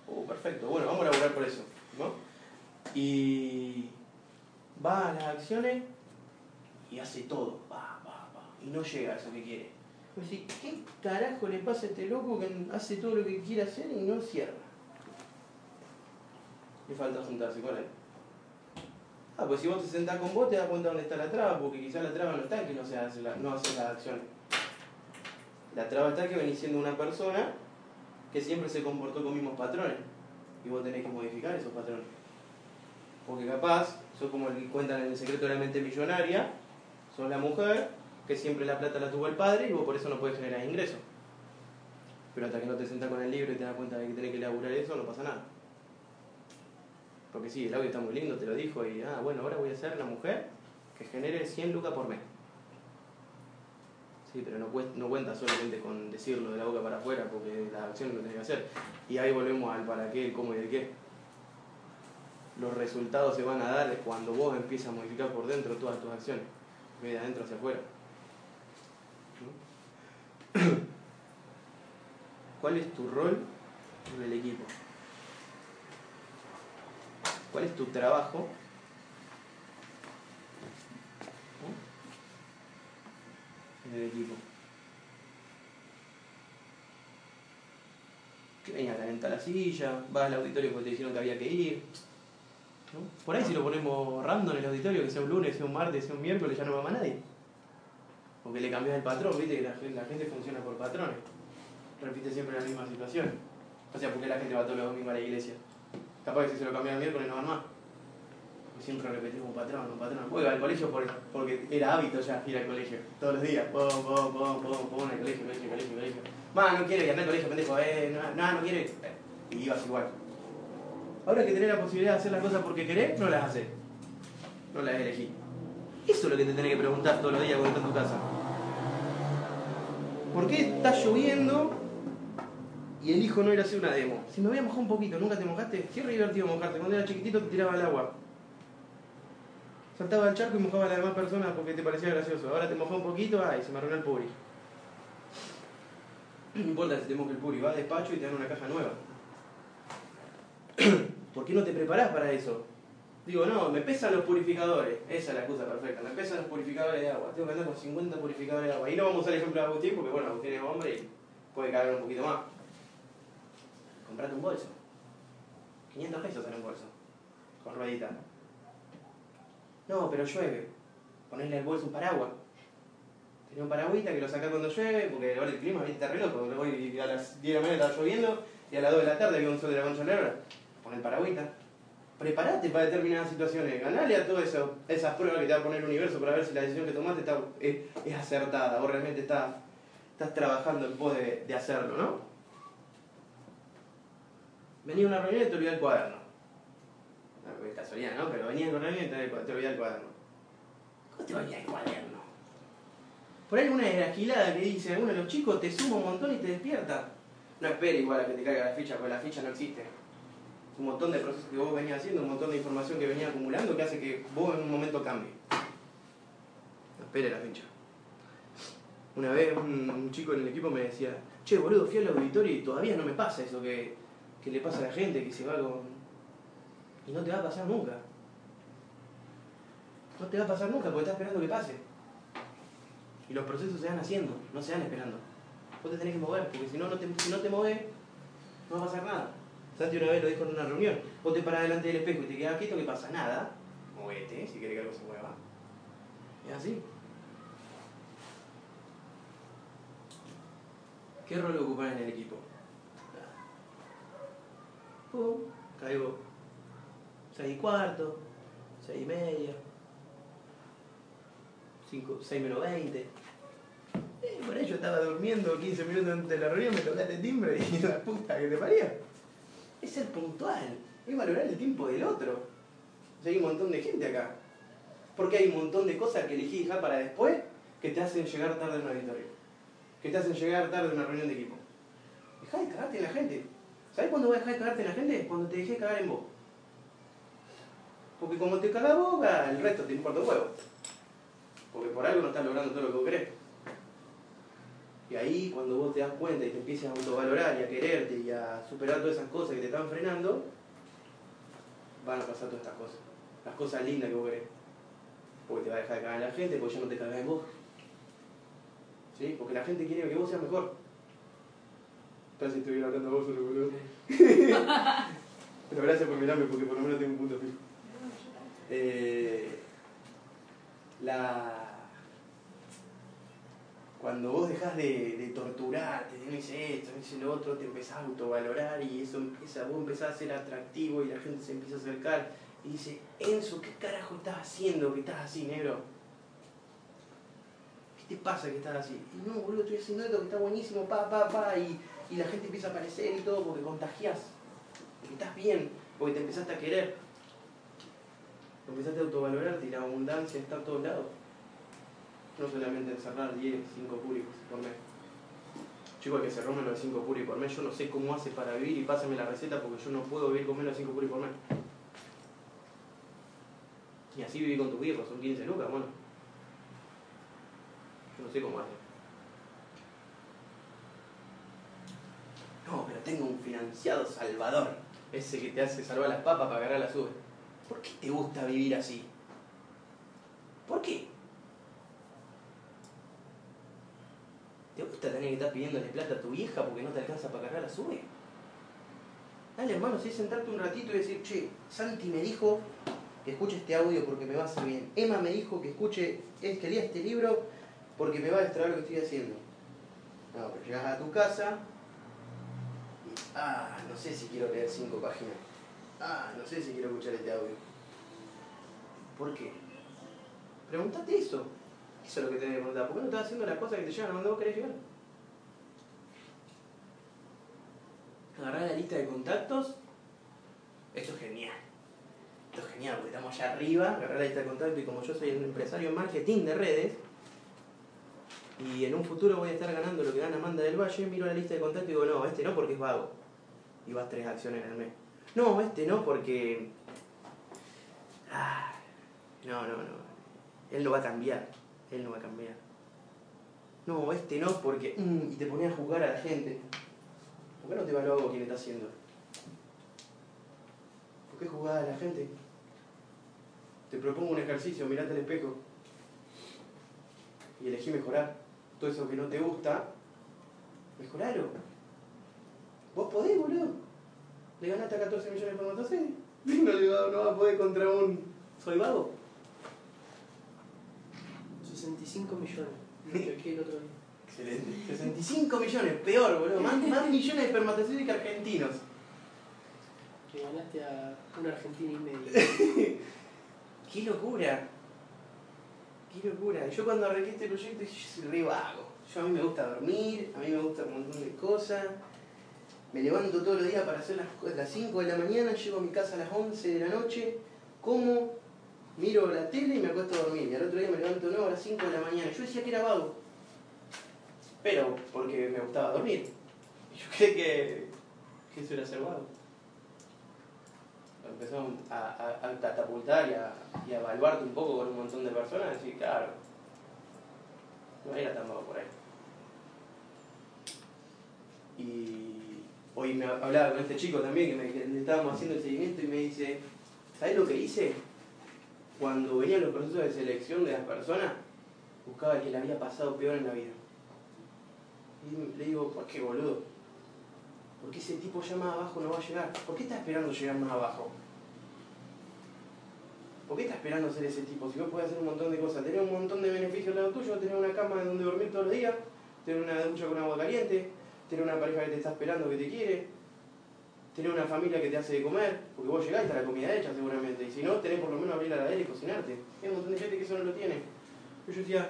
Oh, perfecto, bueno, vamos a laburar por eso, ¿no? Y va a las acciones y hace todo, va, va, va. y no llega a eso que quiere. Decís, ¿qué carajo le pasa a este loco que hace todo lo que quiere hacer y no cierra? Le falta juntarse con él. Ah, pues si vos te sentás con vos te das cuenta dónde está la traba, porque quizás la traba no está en que no, se hace la, no hace las acciones. La traba está que venís siendo una persona que siempre se comportó con mismos patrones. Y vos tenés que modificar esos patrones. Porque capaz, sos como el que cuentan en el secreto de la mente millonaria, sos la mujer que siempre la plata la tuvo el padre y vos por eso no puedes generar ingresos. Pero hasta que no te sentás con el libro y te das cuenta de que tenés que elaborar eso, no pasa nada. Porque sí, el audio está muy lindo, te lo dijo, y ah, bueno, ahora voy a ser la mujer que genere 100 lucas por mes. Sí, pero no, cuesta, no cuenta solamente con decirlo de la boca para afuera, porque las acciones lo tenés que hacer. Y ahí volvemos al para qué, el cómo y el qué. Los resultados se van a dar cuando vos empiezas a modificar por dentro todas tus acciones, de adentro hacia afuera. *coughs* ¿Cuál es tu rol en el equipo? ¿Cuál es tu trabajo? En el equipo. Que venga a calentar la silla, vas al auditorio porque te dijeron que había que ir. Por ahí si lo ponemos random en el auditorio, que sea un lunes, sea un martes, sea un miércoles, ya no va más nadie. Porque le cambias el patrón, viste que la, gente funciona por patrones. Repite siempre la misma situación. O sea, porque la gente va todos los domingos a la iglesia. Capaz que si se lo cambian el miércoles no van más. Siempre repetimos un patrón, un patrón. Voy al colegio por, porque era hábito ya ir al colegio. Todos los días. Pum, pum, pum, pum, pum, al colegio, colegio, colegio, colegio. No quiere ir al colegio, pendejo. Eh, no, no, no quiere. Y ibas igual. Ahora que tenés la posibilidad de hacer las cosas porque querés, no las haces. No las elegís. Eso es lo que te tenés que preguntar todos los días cuando estás en tu casa. ¿Por qué está lloviendo y elijo no ir a hacer una demo? Si me voy a mojar un poquito, ¿nunca te mojaste? Qué divertido mojarte. Cuando era chiquitito te tiraba al agua. Saltaba al charco y mojaba a las demás personas porque te parecía gracioso. Ahora te mojó un poquito, ay, se me arruinó el puri. *clears throat* No importa si te moja el puri, vas al despacho y te dan una caja nueva. *clears throat* ¿Por qué no te preparás para eso? Digo, no, me pesan los purificadores. Esa es la excusa perfecta. Me pesan los purificadores de agua. Tengo que andar con 50 purificadores de agua. Y no vamos a el ejemplo de Agustín porque, bueno, Agustín es hombre y puede cargar un poquito más. Comprate un bolso. 500 pesos en un bolso. Con ruedita. No, pero llueve. Ponerle al bolso un paraguas. Tenés un paragüita que lo sacás cuando llueve, porque ahora el clima está re loco. Hoy a las 10 de la mañana está lloviendo y a las 2 de la tarde había un sol de la concha negra. El paragüita prepárate para determinadas situaciones, ganale a todas eso, esas pruebas que te va a poner el universo para ver si la decisión que tomaste está, es, es acertada o realmente está, estás trabajando en pos de, de, hacerlo, ¿no? Venía a una reunión y te olvidé el cuaderno. No, es casualidad, ¿no? Pero venía a una reunión y te, olvidé el cuaderno. ¿Cómo te olvidás el cuaderno? Por ahí una esquilada que dice, uno de los chicos te suma un montón y te despierta. No espere igual a que te caiga la ficha, porque la ficha no existe un montón de procesos que vos venías haciendo, un montón de información que venía acumulando que hace que vos en un momento cambie. No espere la ficha. Una vez un, chico en el equipo me decía, che boludo, fui al auditorio y todavía no me pasa eso que, que le pasa a la gente, que se va con... Y no te va a pasar nunca. No te va a pasar nunca porque estás esperando que pase. Y los procesos se van haciendo, no se van esperando. Vos te tenés que mover, porque si no, te, si no te moves, no va a pasar nada. Santi una vez lo dijo en una reunión. Vos te parás delante del espejo y te quedas quieto, ¿qué pasa? Nada. Movete si querés que algo se mueva. Es así. ¿Qué rol ocupás en el equipo? Pum, caigo 6 y cuarto, 6 y media, 5, 6 menos 20. Y por ahí estaba durmiendo 15 minutos antes de la reunión, me tocaste timbre y *laughs* la puta que te paría es ser puntual, es valorar el tiempo del otro. O sea, hay un montón de gente acá. Porque hay un montón de cosas que elegí dejar para después que te hacen llegar tarde a una victoria. Que te hacen llegar tarde a una reunión de equipo. Deja de cagarte en la gente. ¿Sabes cuándo vas a dejar de cagarte en la gente? Cuando te dejé cagar en vos. Porque como te cagas vos, el resto te importa un huevo. Porque por algo no estás logrando todo lo que vos querés. Y ahí cuando vos te das cuenta y te empiezas a autovalorar y a quererte y a superar todas esas cosas que te están frenando, van a pasar todas estas cosas. Las cosas lindas que vos querés. Porque te va a dejar de cagar la gente, porque ya no te cagás en vos. ¿sí? Porque la gente quiere que vos seas mejor. Casi estoy hablando a vos solo, boludo. *laughs* Pero gracias por mirarme porque por lo menos tengo un punto fijo. Eh, la... Cuando vos dejás de, de torturarte, no hice esto, no hice lo otro, te empezás a autovalorar y eso empieza, vos empezás a ser atractivo y la gente se empieza a acercar y dice, Enzo, ¿qué carajo estás haciendo que estás así, negro? ¿Qué te pasa que estás así? Y no, boludo, estoy haciendo esto que está buenísimo, pa, pa, pa, y, y la gente empieza a aparecer y todo porque contagias, porque estás bien, porque te empezaste a querer, empezaste a autovalorarte y la abundancia está a todos lados. No solamente encerrar 10, 5 públicos por mes. Chico, el que se rompe los 5 puris por mes, yo no sé cómo hace para vivir y pásame la receta porque yo no puedo vivir con menos de 5 puris por mes. Y así viví con tus viejos, son 15 lucas, bueno. Yo no sé cómo hace. No, pero tengo un financiado salvador. Ese que te hace salvar las papas para agarrar las uvas. ¿Por qué te gusta vivir así? ¿Por qué? ¿Te gusta tener que estar pidiéndole plata a tu vieja porque no te alcanza para cargar las uvas? Dale, hermano, si sentarte un ratito y decir, che, Santi me dijo que escuche este audio porque me va a hacer bien. Emma me dijo que escuche, es que lea este libro porque me va a extraer lo que estoy haciendo. No, pero llegas a tu casa y, ah, no sé si quiero leer cinco páginas. Ah, no sé si quiero escuchar este audio. ¿Por qué? Pregúntate eso. Eso es lo que te debe preguntar. ¿Por qué no estás haciendo las cosas que te llevan a donde vos querés llegar? Agarrar la lista de contactos. Esto es genial. Esto es genial porque estamos allá arriba. Agarrar la lista de contactos y como yo soy un empresario en marketing de redes, y en un futuro voy a estar ganando lo que gana Amanda del Valle, miro la lista de contactos y digo, no, este no porque es vago. Y vas tres acciones el mes. No, este no porque... Ah, no, no, no. Él no va a cambiar. Él no va a cambiar. No, este no porque... mm, y te pones a juzgar a la gente. ¿Por qué no te evalúa quién está haciendo? ¿Por qué juzgar a la gente? Te propongo un ejercicio, mirate al espejo. Y elegí mejorar. Todo eso que no te gusta, mejoralo. Vos podés, boludo. Le ganaste a 14 millones por motocicleta. *laughs* No, va- no vas a poder contra un... Soy vago. 65 millones. *laughs* Lo el otro día. Excelente. 65 millones, peor, boludo. Más, *laughs* más millones de espermatozoides que argentinos. Que ganaste a un argentino y medio. *laughs* ¡Qué locura! ¡Qué locura! Yo cuando arranqué este proyecto dije, yo soy re vago. Yo a mí me gusta dormir, a mí me gusta un montón de cosas. Me levanto todos los días para hacer las, las 5 de la mañana, llego a mi casa a las 11 de la noche, como, miro la tele y me acuesto a dormir. Y al otro día me levanto a las 5 de la mañana. Yo decía que era vago. Pero porque me gustaba dormir. Yo *laughs* creí que, que eso era ser vago. Empezamos a, a, catapultar y a, y evaluarte un poco con un montón de personas, y claro, no era tan vago por ahí. Y hoy me hablaba con este chico también, que, estábamos haciendo el seguimiento y me dice, ¿sabes lo que hice? Cuando venían los procesos de selección de las personas, buscaba el que le había pasado peor en la vida. Y le digo, ¿por qué boludo? Porque ese tipo ya más abajo no va a llegar. ¿Por qué está esperando llegar más abajo? ¿Por qué está esperando ser ese tipo? Si vos podés hacer un montón de cosas, tener un montón de beneficios al lado tuyo, tener una cama donde dormir todos los días, tener una ducha con agua caliente, tener una pareja que te está esperando, que te quiere, tener una familia que te hace de comer, porque vos llegás y está la comida hecha seguramente, y si no, tenés por lo menos abrir la heladera y cocinarte. Hay un montón de gente que eso no lo tiene. Yo decía,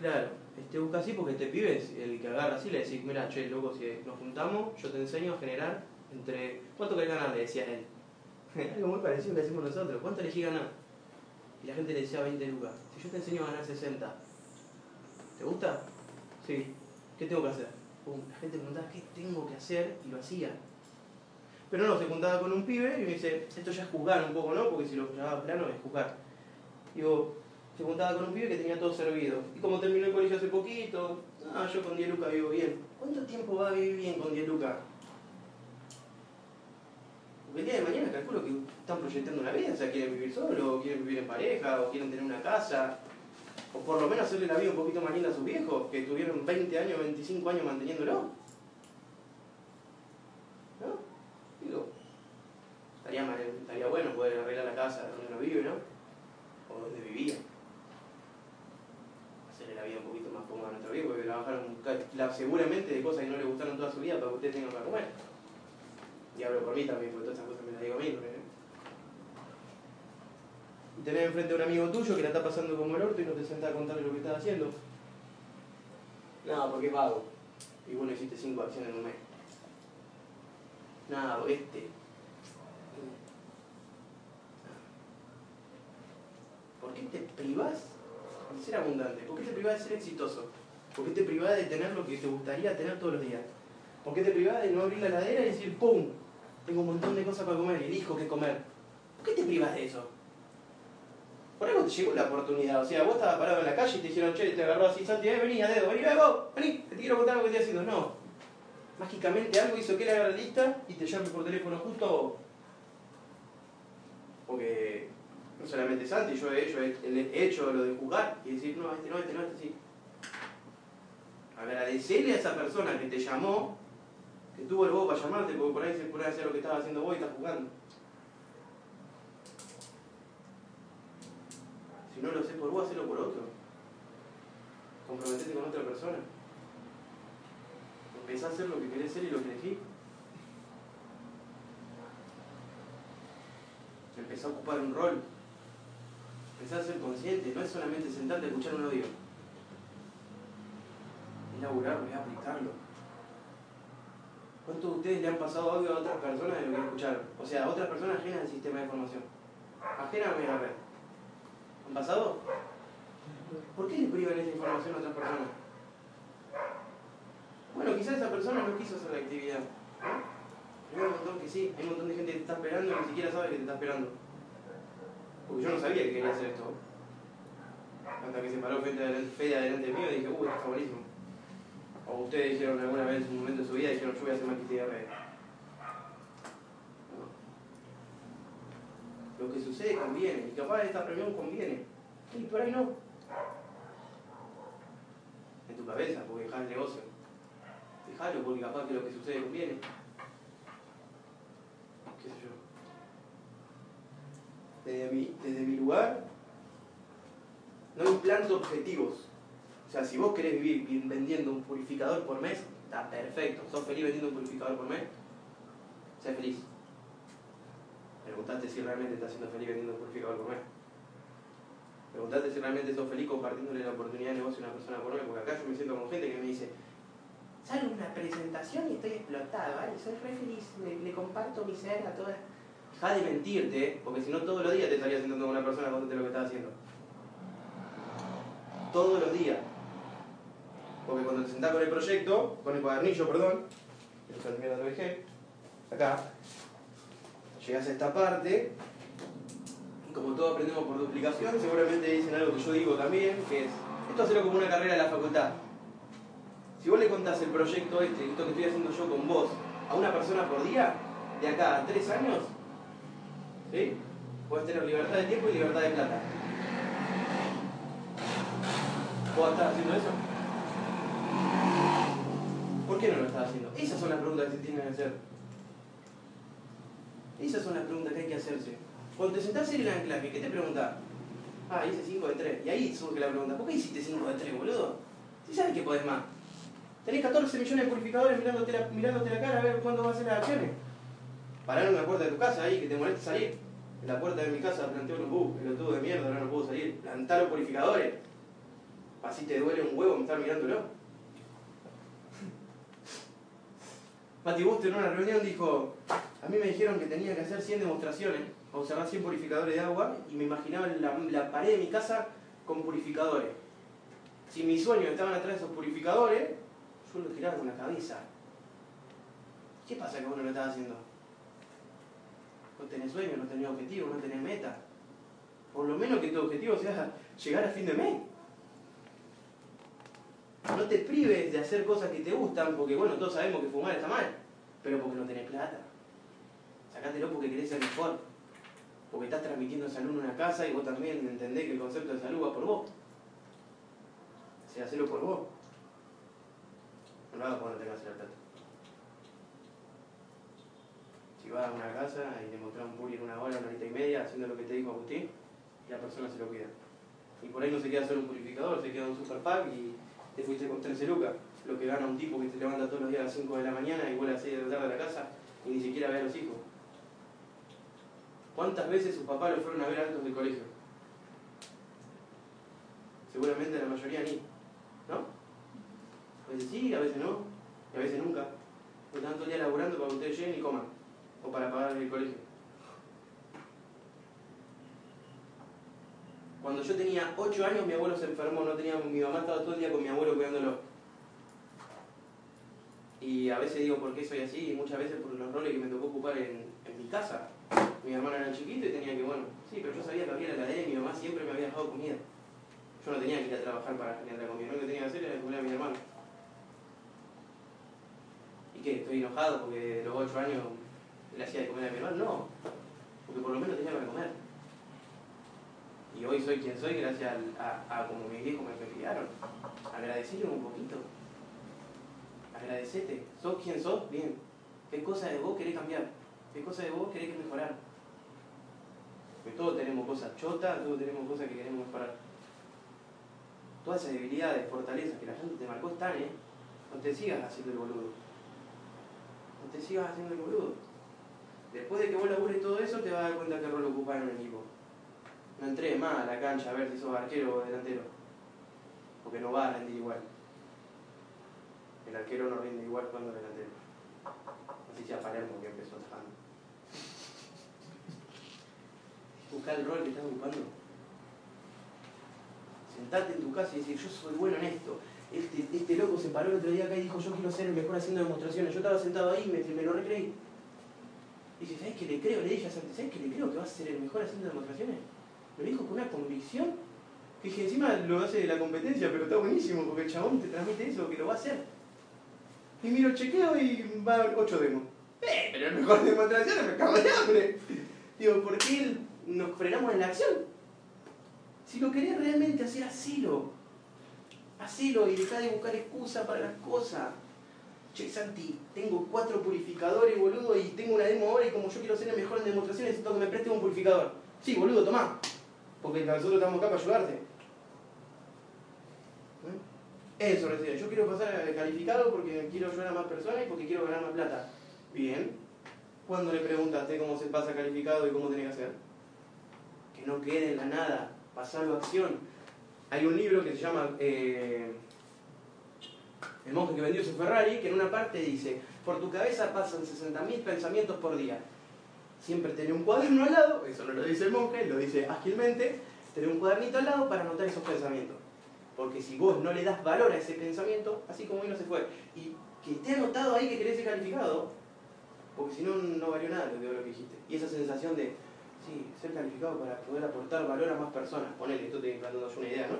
claro, este busca así porque este pibe es el que agarra así, le decís, mira, che, loco, si nos juntamos, yo te enseño a generar entre... ¿Cuánto querés ganar? Le decía él. *laughs* Algo muy parecido que decimos nosotros. ¿Cuánto elegí ganar? Y la gente le decía 20 lucas. Si yo te enseño a ganar 60, ¿te gusta? Sí. ¿Qué tengo que hacer? La gente preguntaba, ¿qué tengo que hacer? Y lo hacía. Pero no, se juntaba con un pibe y me dice, esto ya es juzgar un poco, ¿no? Porque si lo llamaba plano es juzgar. Digo, se juntaba con un pibe que tenía todo servido. Y como terminó el colegio hace poquito, ah, yo con 10 lucas vivo bien. ¿Cuánto tiempo va a vivir bien con 10 lucas? Porque el día de mañana calculo que están proyectando una vida, o sea, quieren vivir solo, o quieren vivir en pareja, o quieren tener una casa. O por lo menos hacerle la vida un poquito más linda a sus viejos, que estuvieron 20 años, 25 años manteniéndolo. ¿No? Digo, estaría, estaría bueno poder arreglar la casa donde uno vive, ¿no? O donde vivía. Hacerle la vida un poquito más cómoda a nuestro viejo, porque trabajaron seguramente de cosas que no le gustaron toda su vida para que ustedes tengan para comer. Y hablo por mí también, porque todas esas cosas me las digo a mí. Y tenés enfrente a un amigo tuyo que la está pasando como el orto y no te sentás a contarle lo que estás haciendo. No, porque es vago. Y bueno, hiciste cinco acciones en un mes. Nada, este. ¿Por qué te privás de ser abundante? ¿Por qué te privás de ser exitoso? ¿Por qué te privás de tener lo que te gustaría tener todos los días? ¿Por qué te privás de no abrir la heladera y decir, ¡pum! Tengo un montón de cosas para comer y elijo qué comer. ¿Por qué te privas de eso? Por algo te llegó la oportunidad. O sea, vos estabas parado en la calle y te dijeron, che, te agarró así, Santi, eh, vení a dedo, vení, vení, que te quiero contar lo que estoy haciendo. No. Mágicamente algo hizo que él la lista y te llame por teléfono justo. Porque no solamente Santi, yo he hecho, he hecho lo de jugar y decir, no, este no, este no, este sí. Agradecerle a esa persona que te llamó, que tuvo el bobo para llamarte, porque por ahí se a hacer lo que estaba haciendo vos y estás jugando. No lo sé por vos, hacelo por otro. Comprometete con otra persona. Empezá a hacer lo que querés ser y lo que elegís. Empezá a ocupar un rol. Empezá a ser consciente. No es solamente sentarte a escuchar un audio. Es laburarlo, es aplicarlo. ¿Cuántos de ustedes le han pasado audio a otras personas de lo que escucharon? O sea, a otras personas ajenas al sistema de información. Ajenas a la red. ¿Han pasado? ¿Por qué le privan esa información a otras personas? Bueno, quizás esa persona no quiso hacer la actividad. Hay un montón que sí, hay un montón de gente que te está esperando y ni siquiera sabe que te está esperando. Porque yo no sabía que quería hacer esto. Hasta que se paró Fede adelante, Fede adelante mío y dije, uy, esto está buenísimo. O ustedes dijeron alguna vez en un momento de su vida, dijeron, yo voy a hacer marketing de redes. No. Lo que sucede conviene, y capaz esta reunión conviene. Y por ahí no. En tu cabeza, porque dejás el negocio. Dejalo, porque capaz que lo que sucede conviene. ¿Qué sé yo? Desde mi, desde mi lugar, no implanto objetivos. O sea, si vos querés vivir vi- vendiendo un purificador por mes, está perfecto. ¿Sos feliz vendiendo un purificador por mes? Sé feliz. Preguntate si realmente estás siendo feliz vendiendo un purificador por mes. Preguntate si realmente sos feliz compartiéndole la oportunidad de negocio a una persona por mes, porque acá yo me siento con gente que me dice, sale una presentación y estoy explotado, ¿vale? Soy re feliz, le, comparto mi ser a todas. Deja de mentirte, porque si no todos los días te estarías sentando con una persona contándote lo que estás haciendo. Todos los días. Porque cuando te sentás con el proyecto, con el cuadernillo, perdón, que lo acá, llegas a esta parte, como todos aprendemos por duplicación, seguramente dicen algo que yo digo también, que es, esto hacerlo como una carrera de la facultad. Si vos le contás el proyecto este, esto que estoy haciendo yo con vos, a una persona por día, de acá a tres años, ¿sí? Puedes tener libertad de tiempo y libertad de plata. ¿Vos estás haciendo eso? ¿Por qué no lo estás haciendo? Esas son las preguntas que se tienen que hacer. Esas son las preguntas que hay que hacerse. Cuando te sentás en el anclaje, ¿qué te preguntás? Ah, hice 5 de 3. Y ahí surge la pregunta, ¿por qué hiciste 5 de 3, boludo? Si sabes que podés más. Tenés 14 millones de purificadores mirándote la, mirándote la cara a ver cuándo vas a hacer las acciones. Parar en la puerta de tu casa ahí, que te moleste salir. En la puerta de mi casa planteo un bug, el tubo de mierda, ahora no puedo salir. Plantar los purificadores. Así te duele un huevo estar mirándolo. Mati Busto en una reunión dijo, a mí me dijeron que tenía que hacer 100 demostraciones, observar 100 purificadores de agua y me imaginaba la, pared de mi casa con purificadores. Si mis sueños estaban atrás de esos purificadores, yo lo tiraba con la cabeza. ¿Qué pasa que vos no lo estás haciendo? No tenés sueño, no tenés objetivo, no tenés meta. Por lo menos que tu objetivo sea llegar a fin de mes. No te prives de hacer cosas que te gustan, porque bueno, todos sabemos que fumar está mal, pero porque no tenés plata. Sacátelo porque querés ser mejor. Porque estás transmitiendo salud en una casa y vos también entendés que el concepto de salud va por vos. sea, hacelo por vos. No lo hagas cuando tengas el plata. Si vas a una casa y te mostrás un puri en una hora, una horita y media, haciendo lo que te dijo Agustín, la persona se lo cuida. Y por ahí no se queda solo un purificador, se queda un super pack y te fuiste con 13 lucas. Lo que gana un tipo que se levanta todos los días a las 5 de la mañana y vuelve a las 6 de la tarde a la casa y ni siquiera ve a los hijos. ¿Cuántas veces sus papás lo fueron a ver antes del colegio? Seguramente la mayoría ni. ¿No? A veces sí, a veces no, y a veces nunca. Porque están día laburando para que ustedes lleguen y coman. O para pagar el colegio. Cuando yo tenía 8 años mi abuelo se enfermó, no tenía, mi mamá estaba todo el día con mi abuelo cuidándolo. Y a veces digo por qué soy así, y muchas veces por los roles que me tocó ocupar en, en mi casa. Mi hermano era chiquito y tenía que, bueno, sí, pero yo sabía que había la cadena y mi mamá siempre me había dejado comida. Yo no tenía que ir a trabajar para generar comida, lo que tenía que hacer era comer a mi hermano. ¿Y qué? ¿Estoy enojado porque de los 8 años le hacía de comer a mi hermano? No, porque por lo menos tenía para comer. Y hoy soy quien soy gracias a, a, como mis viejos me criaron. Agradecerle un poquito. Agradecete. ¿Sos quien sos? Bien. ¿Qué cosa de vos querés cambiar? ¿Qué cosa de vos querés mejorar? Porque todos tenemos cosas chotas, todos tenemos cosas que queremos mejorar. Todas esas debilidades, fortalezas que la gente te marcó están, ¿eh? No te sigas haciendo el boludo. No te sigas haciendo el boludo. Después de que vos labures todo eso, te vas a dar cuenta qué rol ocupás en un equipo. No entres más a la cancha a ver si sos arquero o delantero. Porque no va a rendir igual. El arquero no rinde igual cuando delantero. Así sea Palermo que empezó atajando. Busca el rol que estás ocupando. Sentate en tu casa y decir, yo soy bueno en esto. Este, este loco se paró el otro día acá y dijo, yo quiero ser el mejor haciendo demostraciones. Yo estaba sentado ahí y me, me lo recreí. Y dice, ¿sabes qué le creo? Le dije a Santi, ¿sabes qué le creo que va a ser el mejor haciendo demostraciones? Me lo dijo con una convicción que encima lo hace de la competencia, pero está buenísimo porque el chabón te transmite eso, que lo va a hacer. Y miro chequeo y va a haber 8 demos. ¡Eh! Pero el mejor *laughs* demostración me cago de hambre. Digo, ¿por qué nos frenamos en la acción? Si lo querés realmente hacer, hacelo. Hacelo y dejá de buscar excusas para las cosas. Che, Santi, tengo cuatro purificadores, boludo, y tengo una demo ahora y como yo quiero ser el mejor en demostraciones, necesito que me prestes un purificador. Sí, boludo, tomá. Porque nosotros estamos acá para ayudarte. ¿Eh? Eso recién. Yo quiero pasar a calificado porque quiero ayudar a más personas y porque quiero ganar más plata. Bien. ¿Cuándo le preguntaste cómo se pasa calificado y cómo tiene que hacer? Que no quede en la nada. Pasarlo a acción. Hay un libro que se llama eh, El monje que vendió su Ferrari, que en una parte dice, por tu cabeza pasan 60.000 pensamientos por día. Siempre tener un cuaderno al lado, eso no lo dice el monje, lo dice ágilmente, tener un cuadernito al lado para anotar esos pensamientos. Porque si vos no le das valor a ese pensamiento, así como hoy no se fue, y que esté anotado ahí que querés ser calificado, porque si no, no valió nada lo que dijiste. Y esa sensación de, ser calificado para poder aportar valor a más personas. Ponele, esto te dando yo una idea, ¿no?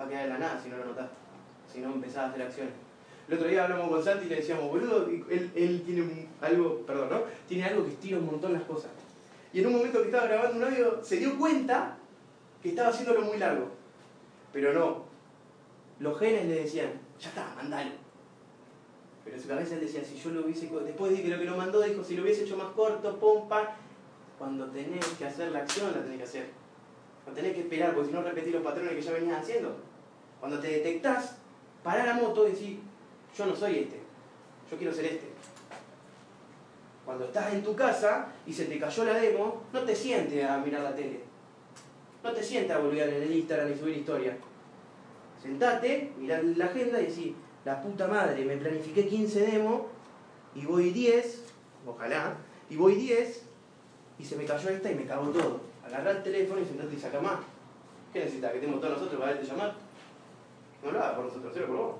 Va a quedar en la nada si no lo anotás, si no empezás a hacer acciones. El otro día hablamos con Santi y le decíamos, boludo, él, tiene algo, perdón, ¿no? Tiene algo que estira un montón las cosas. Y en un momento que estaba grabando un audio, se dio cuenta que estaba haciéndolo muy largo. Pero no. Los genes le decían, ya está, mandalo. Pero su cabeza él decía, si yo lo hubiese, después de que lo que lo mandó, dijo, si lo hubiese hecho más corto, pum, pam. Cuando tenés que hacer la acción, la tenés que hacer. No tenés que esperar, porque si no repetís los patrones que ya venías haciendo. Cuando te detectás, pará la moto y decís, yo no soy este, yo quiero ser este. Cuando estás en tu casa y se te cayó la demo, no te sientes a mirar la tele. No te sientes a volver en el Instagram y subir historia. Sentate, mirá la agenda y decís, la puta madre, me planifiqué 15 demos y voy 10, ojalá, y voy 10 y se me cayó esta y me cagó todo. Agarrá el teléfono y sentate y saca más. ¿Qué necesitas? ¿Que estemos todos nosotros para verte llamar? No lo hagas por nosotros, hacelo por vos.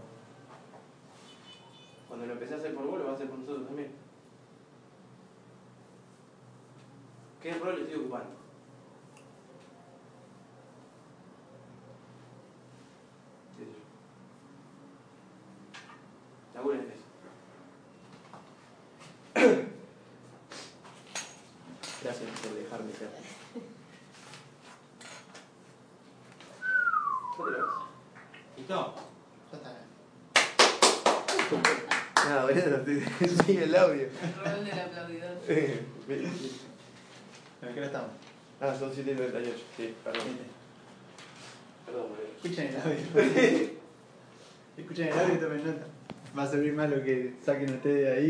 Cuando lo empecé a hacer por vos, lo vas a hacer por nosotros también. ¿Qué rol estoy ocupando? Sí, sí. Laburen en eso. Gracias por dejarme ser. ¿Listo? Ya está. Nada, boludo, te- sigue el audio. Rol del aplaudidor. ¿A qué hora estamos? ah, son 7 y 98. Sí, perdón. Perdón, boludo. Escuchen el audio. Escuchen el audio y tomen nota. Va a servir más lo que saquen ustedes de ahí